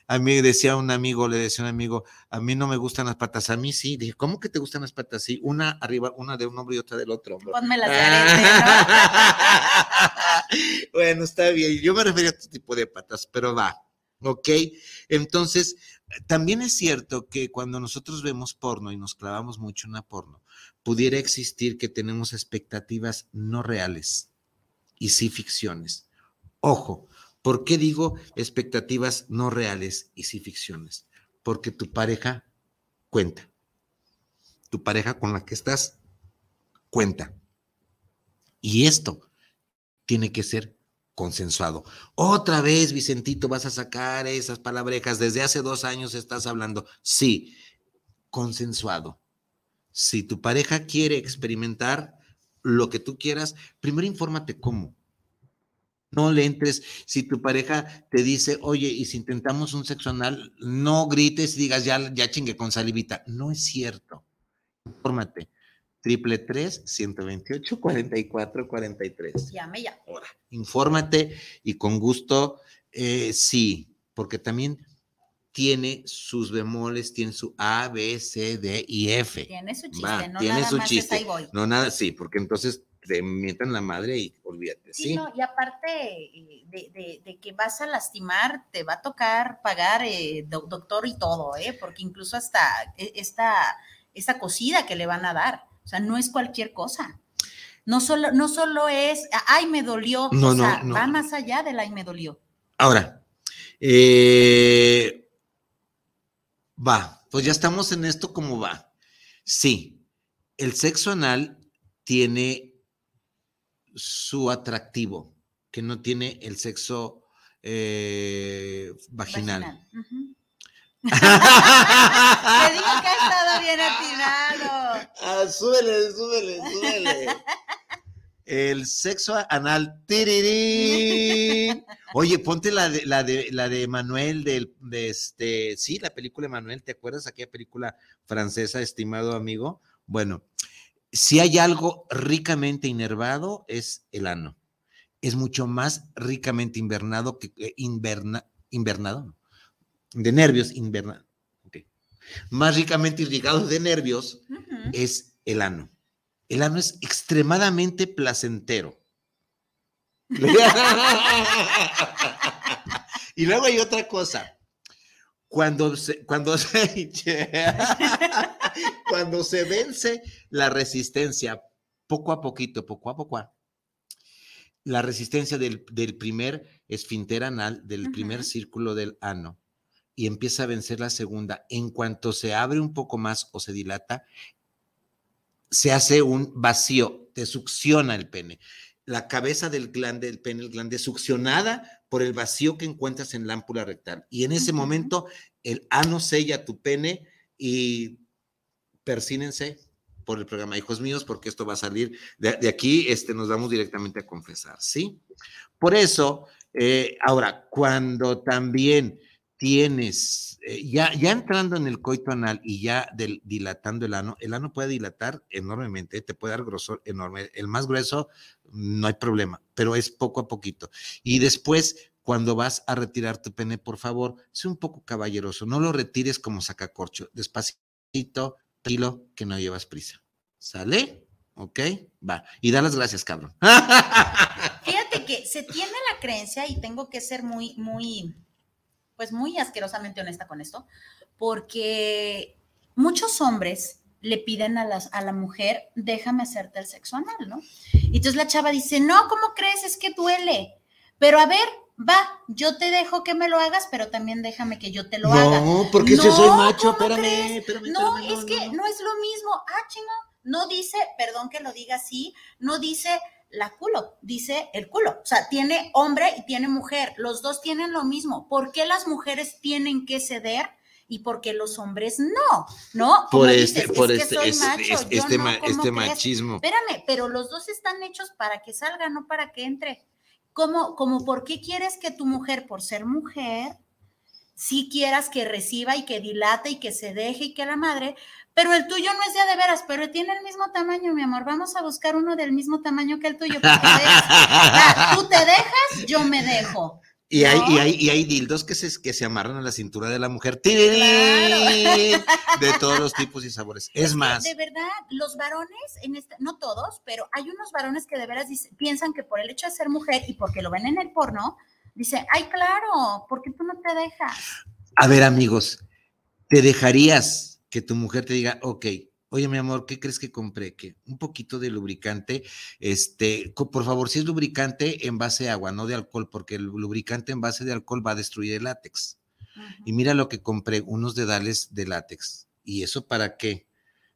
A mí decía un amigo, le decía un amigo, a mí no me gustan las patas, a mí sí. Dije, ¿cómo que te gustan las patas? Sí, una arriba, una de un hombro y otra del otro hombro. Ponme las de arete, bueno, está bien. Yo me refería a este tipo de patas, pero va. ¿Ok? Entonces, también es cierto que cuando nosotros vemos porno y nos clavamos mucho en la porno, pudiera existir que tenemos expectativas no reales y sí ficciones. Ojo, ¿por qué digo expectativas no reales y sí ficciones? Porque tu pareja cuenta. Tu pareja con la que estás cuenta. Y esto tiene que ser consensuado. Otra vez, Vicentito, vas a sacar esas palabrejas. Desde hace dos años estás hablando. Sí, consensuado. Si tu pareja quiere experimentar lo que tú quieras, primero infórmate cómo. No le entres. Si tu pareja te dice, oye, y si intentamos un sexo anal, no grites y digas, ya, ya chingue con salivita. No es cierto. Infórmate. Triple tres, 128, 44, 43 Llame ya. ahora. Infórmate y con gusto, eh, sí, porque también tiene sus bemoles, tiene su A, B, C, D y F. Tiene su chiste, Va, no tiene nada su más chiste. ahí voy. No, nada, sí, porque entonces te mientan la madre y olvídate, Sí, ¿sí? no, y aparte eh, de, de- de que vas a lastimar, te va a tocar pagar eh, do- doctor y todo, ¿eh? Porque incluso hasta eh, esta, esta cosida que le van a dar, o sea, no es cualquier cosa. No solo, no solo es, ay, me dolió, No, o no, sea, no. va más allá del ay, me dolió. Ahora, eh, va, pues ya estamos en esto como va. Sí, el sexo anal tiene su atractivo, que no tiene el sexo eh, vaginal. Vaginal. Te digo que ha estado bien atinado. Ah, súbele, súbele, súbele. El sexo anal. tirirín. Oye, ponte la de, la de, la de Manuel del, de este, sí, la película Emanuel, ¿te acuerdas aquella película francesa, estimado amigo? Bueno, si hay algo ricamente inervado es el ano. Es mucho más ricamente invernado que eh, inverna, invernado, de nervios, invernado. Okay. Más ricamente irrigado de nervios es el ano. El ano es extremadamente placentero. y luego hay otra cosa. Cuando se, cuando se, cuando se vence la resistencia, poco a poquito, poco a poco, la resistencia del, del primer esfínter anal, del primer círculo del ano, y empieza a vencer la segunda, en cuanto se abre un poco más o se dilata, se hace un vacío, te succiona el pene. La cabeza del glande, del pene, el glande, succionada por el vacío que encuentras en la ámpula rectal. Y en ese momento, el ano sella tu pene y persínense por el programa, hijos míos, porque esto va a salir de, de aquí, este, nos vamos directamente a confesar, ¿sí? Por eso, eh, ahora, cuando también tienes, eh, ya, ya entrando en el coito anal y ya dilatando el ano, el ano puede dilatar enormemente, te puede dar grosor enorme. El más grueso, no hay problema, pero es poco a poquito. Y después, cuando vas a retirar tu pene, por favor, sé un poco caballeroso, no lo retires como sacacorcho, despacito, tranquilo, que no llevas prisa. ¿Sale? ¿Ok? Va. Y da las gracias, cabrón. Fíjate que se tiene la creencia, y tengo que ser muy, muy, pues muy asquerosamente honesta con esto, porque muchos hombres le piden a, las, a la mujer, déjame hacerte el sexo anal, ¿no? Y entonces la chava dice, no, ¿cómo crees? Es que duele. Pero a ver, va, yo te dejo que me lo hagas, pero también déjame que yo te lo haga. No, porque No, soy macho, ¿cómo espérame, crees? espérame, No, es que no, es lo mismo. Ah, chinga, no dice, perdón que lo diga así, no dice la culo, dice el culo. O sea, tiene hombre y tiene mujer. Los dos tienen lo mismo. ¿Por qué las mujeres tienen que ceder? Y por qué los hombres no, ¿no? Por dices, este, por es este, soy es- macho, es- yo este, no, ma- ¿cómo este machismo. Espérame, pero los dos están hechos para que salga, no para que entre. Como, como, ¿por qué quieres que tu mujer, por ser mujer, sí quieras que reciba y que dilate y que se deje y que la madre, pero el tuyo no es de a de veras, pero tiene el mismo tamaño, mi amor. Vamos a buscar uno del mismo tamaño que el tuyo. porque ah, tú te dejas, yo me dejo. Y hay, y hay, y hay dildos que se, que se amarran a la cintura de la mujer. ¡Tirirín! De todos los tipos y sabores. Es más, De verdad, los varones, en este, no todos, pero hay unos varones que de veras piensan que por el hecho de ser mujer y porque lo ven en el porno, dice, ay, claro, ¿por qué tú no te dejas? a ver, amigos, ¿te dejarías que tu mujer te diga, ok, oye, mi amor, ¿qué crees que compré? Que un poquito de lubricante, este, por favor, si es lubricante en base de agua, no de alcohol, porque el lubricante en base de alcohol va a destruir el látex. Y mira lo que compré, unos dedales de látex. ¿Y eso para qué?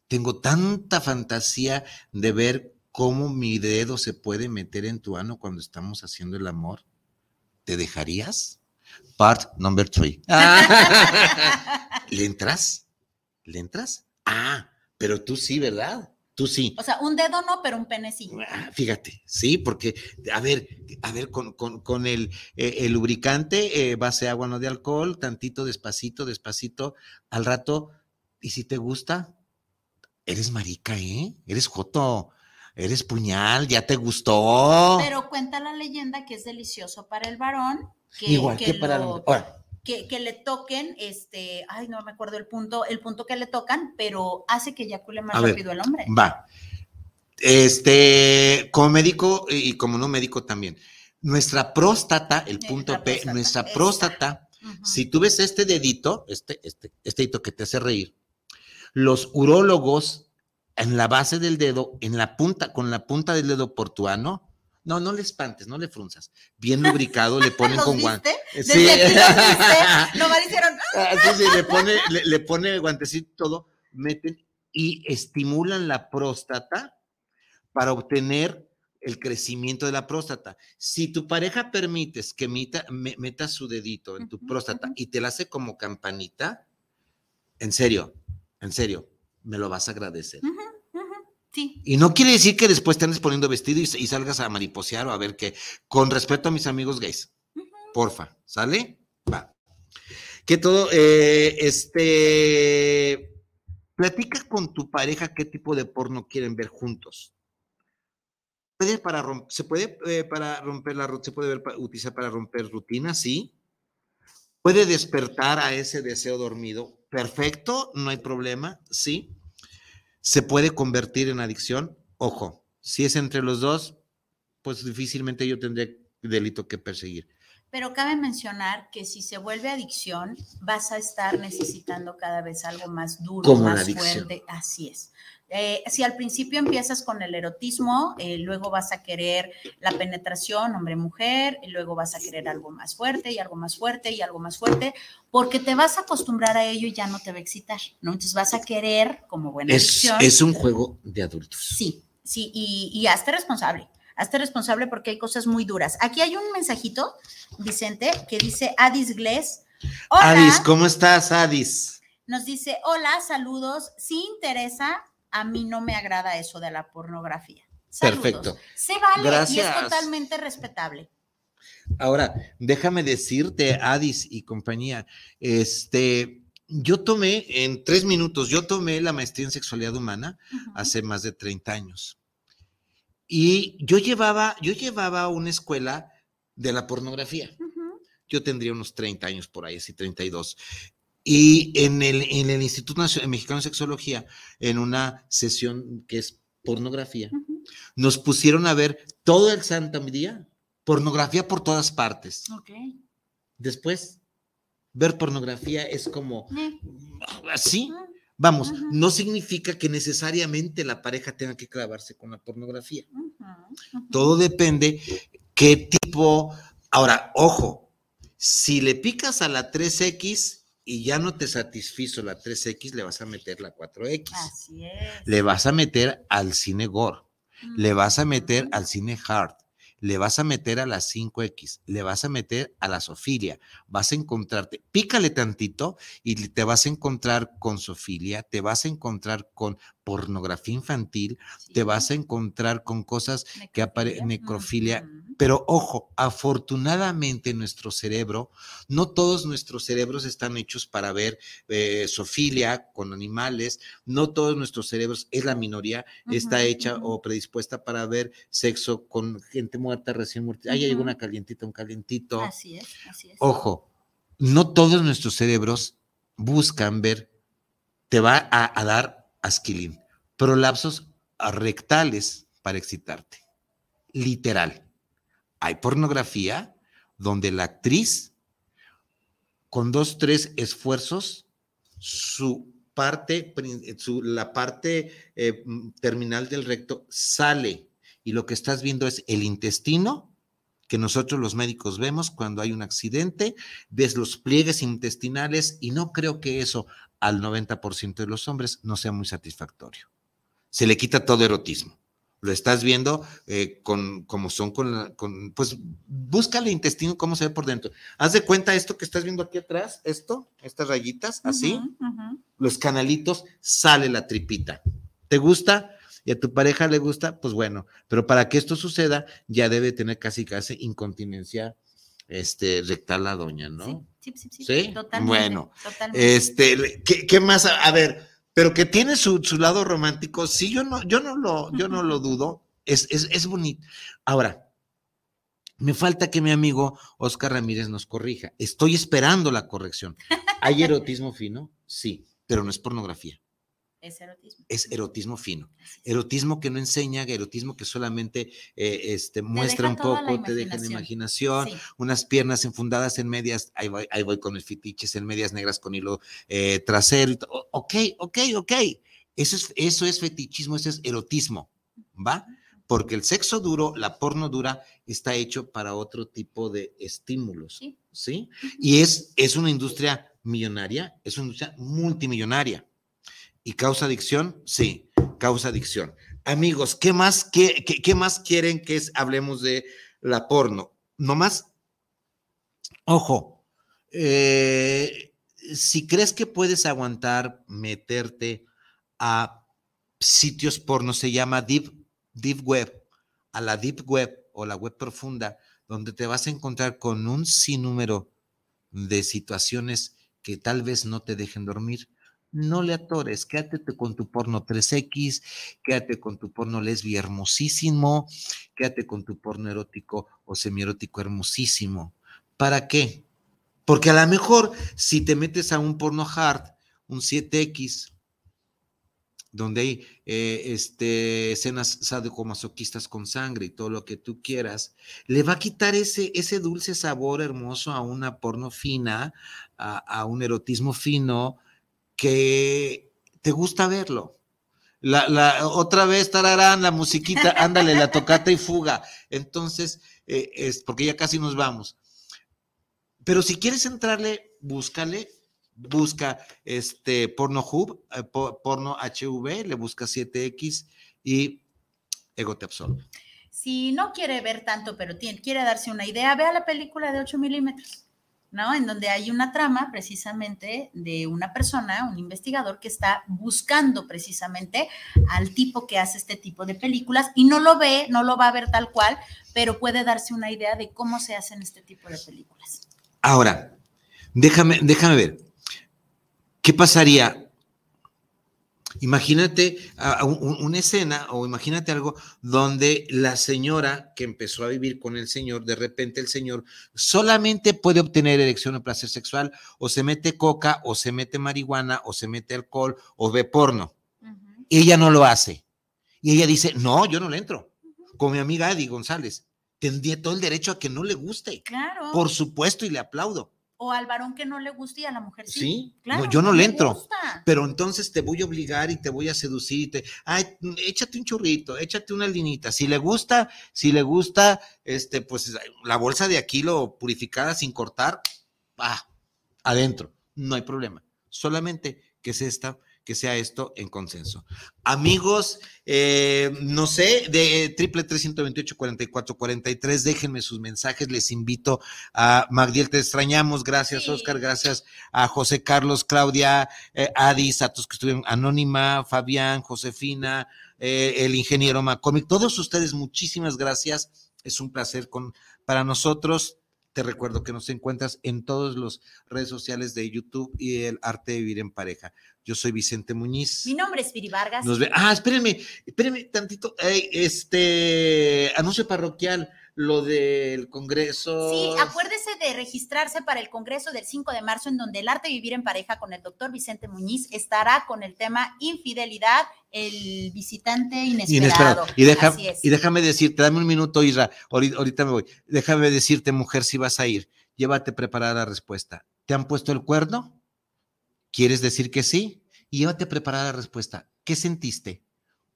Tengo tanta fantasía de ver cómo mi dedo se puede meter en tu ano cuando estamos haciendo el amor. ¿Te dejarías? Part number three. ¿Le entras? ¿Le entras? Ah, pero tú sí, ¿verdad? Tú sí. O sea, un dedo no, pero un pene sí. Ah, Fíjate, sí, porque, a ver, a ver, con, con- con el, eh, el lubricante, eh, base agua, no de alcohol, tantito, despacito, despacito, al rato, y si te gusta, eres marica, ¿eh? Eres joto, eres puñal, ya te gustó. Pero cuenta la leyenda que es delicioso para el varón. Que, Igual que, para lo-. Ahora, que, que le toquen, este, ay, no me acuerdo el punto, el punto que le tocan, pero hace que eyacule más A ver, rápido el hombre. Va. Este, como médico y como no médico también, nuestra próstata, el punto P, próstata, nuestra próstata, si tú ves este dedito, este, este, este dedito que te hace reír, los urólogos en la base del dedo, en la punta, con la punta del dedo por tu ano, no, no le espantes, no le frunzas. Bien lubricado, le ponen ¿Los con viste? guante. Desde aquí los viste, nomás hicieron, sí, sí, le pone, le, le pone guantecito todo, meten y estimulan la próstata para obtener el crecimiento de la próstata. Si tu pareja permites que meta, me- meta su dedito en tu próstata y te la hace como campanita, en serio, en serio, me lo vas a agradecer. Ujú, Sí. Y no quiere decir que después te andes poniendo vestido y, y salgas a mariposear o a ver qué. Con respeto a mis amigos gays. Porfa, ¿sale? Va. Que todo, eh, este, platica con tu pareja qué tipo de porno quieren ver juntos. Puede para se puede eh, para romper la se puede ver, utilizar para romper rutinas, sí. Puede despertar a ese deseo dormido. Perfecto, no hay problema, sí. Se puede convertir en adicción. Ojo, si es entre los dos, pues difícilmente yo tendría delito que perseguir. Pero cabe mencionar que si se vuelve adicción, vas a estar necesitando cada vez algo más duro, más fuerte. Así es. Eh, si al principio empiezas con el erotismo, eh, luego vas a querer la penetración hombre-mujer, y luego vas a querer algo más fuerte y algo más fuerte y algo más fuerte, porque te vas a acostumbrar a ello y ya no te va a excitar, ¿no? Entonces vas a querer, como buena es, Es un juego de adultos. Sí, sí, y, y hazte responsable. Hazte responsable porque hay cosas muy duras. Aquí hay un mensajito, Vicente, que dice Adis Glés. Adis, ¿cómo estás, Adis? Nos dice, hola, saludos. Si interesa, a mí no me agrada eso de la pornografía. Perfecto. Se vale y es totalmente respetable. Ahora, déjame decirte, Adis y compañía, este, yo tomé en tres minutos, yo tomé la maestría en sexualidad humana hace más de 30 años. Y yo llevaba, yo llevaba una escuela de la pornografía. Yo tendría unos 30 años por ahí, así 32. Y en el, en el Instituto Mexicano de Sexología, en una sesión que es pornografía, nos pusieron a ver todo el santo día, pornografía por todas partes. Después, ver pornografía es como así. Vamos, no significa que necesariamente la pareja tenga que clavarse con la pornografía. Todo depende qué tipo. Ahora, ojo, si le picas a la 3X, y ya no te satisfizo la 3X, le vas a meter la 4X. Así es. Le vas a meter al cine gore, le vas a meter al cine hard, le vas a meter a la 5X, le vas a meter a la sofilia, vas a encontrarte, pícale tantito y te vas a encontrar con sofilia, te vas a encontrar con pornografía infantil, te vas a encontrar con cosas que aparecen, necrofilia, pero ojo, afortunadamente nuestro cerebro, no todos nuestros cerebros están hechos para ver eh, sofilia con animales, no todos nuestros cerebros, es la minoría, está hecha o predispuesta para ver sexo con gente muerta, recién muerta. Ahí hay una calientita, un calientito. Así es, así es. Ojo, no todos nuestros cerebros buscan ver, te va a, dar asquilín, prolapsos rectales para excitarte. Literal hay pornografía donde la actriz, con dos, tres esfuerzos, su parte, la parte eh, terminal del recto sale y lo que estás viendo es el intestino que nosotros los médicos vemos cuando hay un accidente, ves los pliegues intestinales y no creo que eso al 90% de los hombres no sea muy satisfactorio. Se le quita todo erotismo lo estás viendo eh, con como son con, con, pues busca el intestino cómo se ve por dentro. Haz de cuenta esto que estás viendo aquí atrás, esto, estas rayitas, así, los canalitos, sale la tripita. ¿Te gusta? Y a tu pareja le gusta, pues bueno, pero para que esto suceda, ya debe tener casi casi incontinencia este, rectal la doña, ¿no? Sí, sí, sí. ¿Sí? Totalmente. Bueno, este, ¿qué, ¿qué, más? A ver, pero que tiene su, lado romántico, sí, yo no, yo no lo, yo no lo dudo, es, es, es bonito. Ahora, me falta que mi amigo Oscar Ramírez nos corrija. Estoy esperando la corrección. ¿Hay erotismo fino? Sí, pero no es pornografía. Es erotismo. Es erotismo fino. Erotismo que no enseña, erotismo que solamente eh, este, muestra un poco, te deja en imaginación, unas piernas enfundadas en medias, ahí voy, ahí voy con el fitiches, en medias negras con hilo eh, trasero. Ok, ok, ok. Eso es, eso es fetichismo, eso es erotismo, ¿va? Porque el sexo duro, la porno dura, está hecho para otro tipo de estímulos, ¿sí? ¿sí? Y es, es una industria millonaria, es una industria multimillonaria. ¿Y causa adicción? Sí, causa adicción. Amigos, ¿qué más, qué, qué, más quieren que hablemos de la porno? No más, ojo, eh, si crees que puedes aguantar meterte a sitios porno, se llama deep, deep web, a la deep web o la web profunda, donde te vas a encontrar con un sinnúmero de situaciones que tal vez no te dejen dormir. No le atores, quédate con tu porno 3X, quédate con tu porno lesbi hermosísimo, quédate con tu porno erótico o semierótico hermosísimo. ¿Para qué? Porque a lo mejor si te metes a un porno hard, un 7X, donde hay eh, este, escenas sadomasoquistas con sangre y todo lo que tú quieras, le va a quitar ese, ese dulce sabor hermoso a una porno fina, a, un erotismo fino, que te gusta verlo. La, otra vez, tararán, la musiquita, ándale, la tocata y fuga. Entonces, eh, es porque ya casi nos vamos. Pero si quieres entrarle, búscale busca este porno hub, eh, porno HV, le busca 7X y ego te absorbe. Si no quiere ver tanto, pero tiene, quiere darse una idea, vea la película de 8 milímetros, ¿no? En donde hay una trama precisamente de una persona, un investigador que está buscando precisamente al tipo que hace este tipo de películas y no lo ve, no lo va a ver tal cual, pero puede darse una idea de cómo se hacen este tipo de películas. Ahora, déjame, déjame ver. ¿Qué pasaría? Imagínate una escena o imagínate algo donde la señora que empezó a vivir con el señor, de repente el señor solamente puede obtener erección o placer sexual o se mete coca o se mete marihuana o se mete alcohol o ve porno. Y ella no lo hace. Y ella dice, no, yo no le entro. Con mi amiga Adi González. Tendría todo el derecho a que no le guste. Claro. Por supuesto, y le aplaudo o al varón que no le guste y a la mujer sí. Sí, claro, yo no le entro. Pero entonces te voy a obligar y te voy a seducir y te, ay, échate un churrito, échate una linita. Si le gusta, si le gusta, este, pues la bolsa de aquilo purificada sin cortar, ah, adentro, no hay problema. Solamente que es esta que sea esto en consenso. Amigos, eh, no sé, de triple 328 44 43, déjenme sus mensajes, les invito a Magdiel, te extrañamos, gracias Oscar, gracias a José Carlos, Claudia, eh, Adis, a todos que estuvieron, Anónima, Fabián, Josefina, eh, el ingeniero McCormick, todos ustedes, muchísimas gracias, es un placer con, para nosotros te recuerdo que nos encuentras en todas las redes sociales de YouTube y el arte de vivir en pareja. Yo soy Vicente Muñiz. Mi nombre es Viri Vargas. Nos ve ah, espérenme, espérenme tantito. este anuncio parroquial lo del Congreso. Sí, acuérdese de registrarse para el Congreso del 5 de marzo, en donde el arte de vivir en pareja con el doctor Vicente Muñiz estará con el tema infidelidad, el visitante inesperado. Y, deja, y déjame decirte, dame un minuto, Isra, ahorita me voy. Déjame decirte, mujer, si vas a ir, llévate preparada la respuesta. ¿Te han puesto el cuerno? ¿Quieres decir que sí? Y llévate preparada la respuesta. ¿Qué sentiste?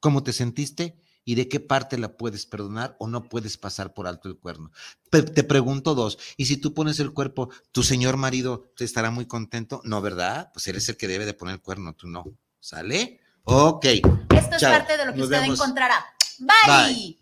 ¿Cómo te sentiste? y de qué parte la puedes perdonar o no puedes pasar por alto el cuerno. te pregunto dos, y si tú pones el cuerpo, tu señor marido te estará muy contento, ¿no, verdad? Pues eres el que debe de poner el cuerno, tú no. ¿Sale? Ok. Esto es parte de lo que usted encontrará. Bye.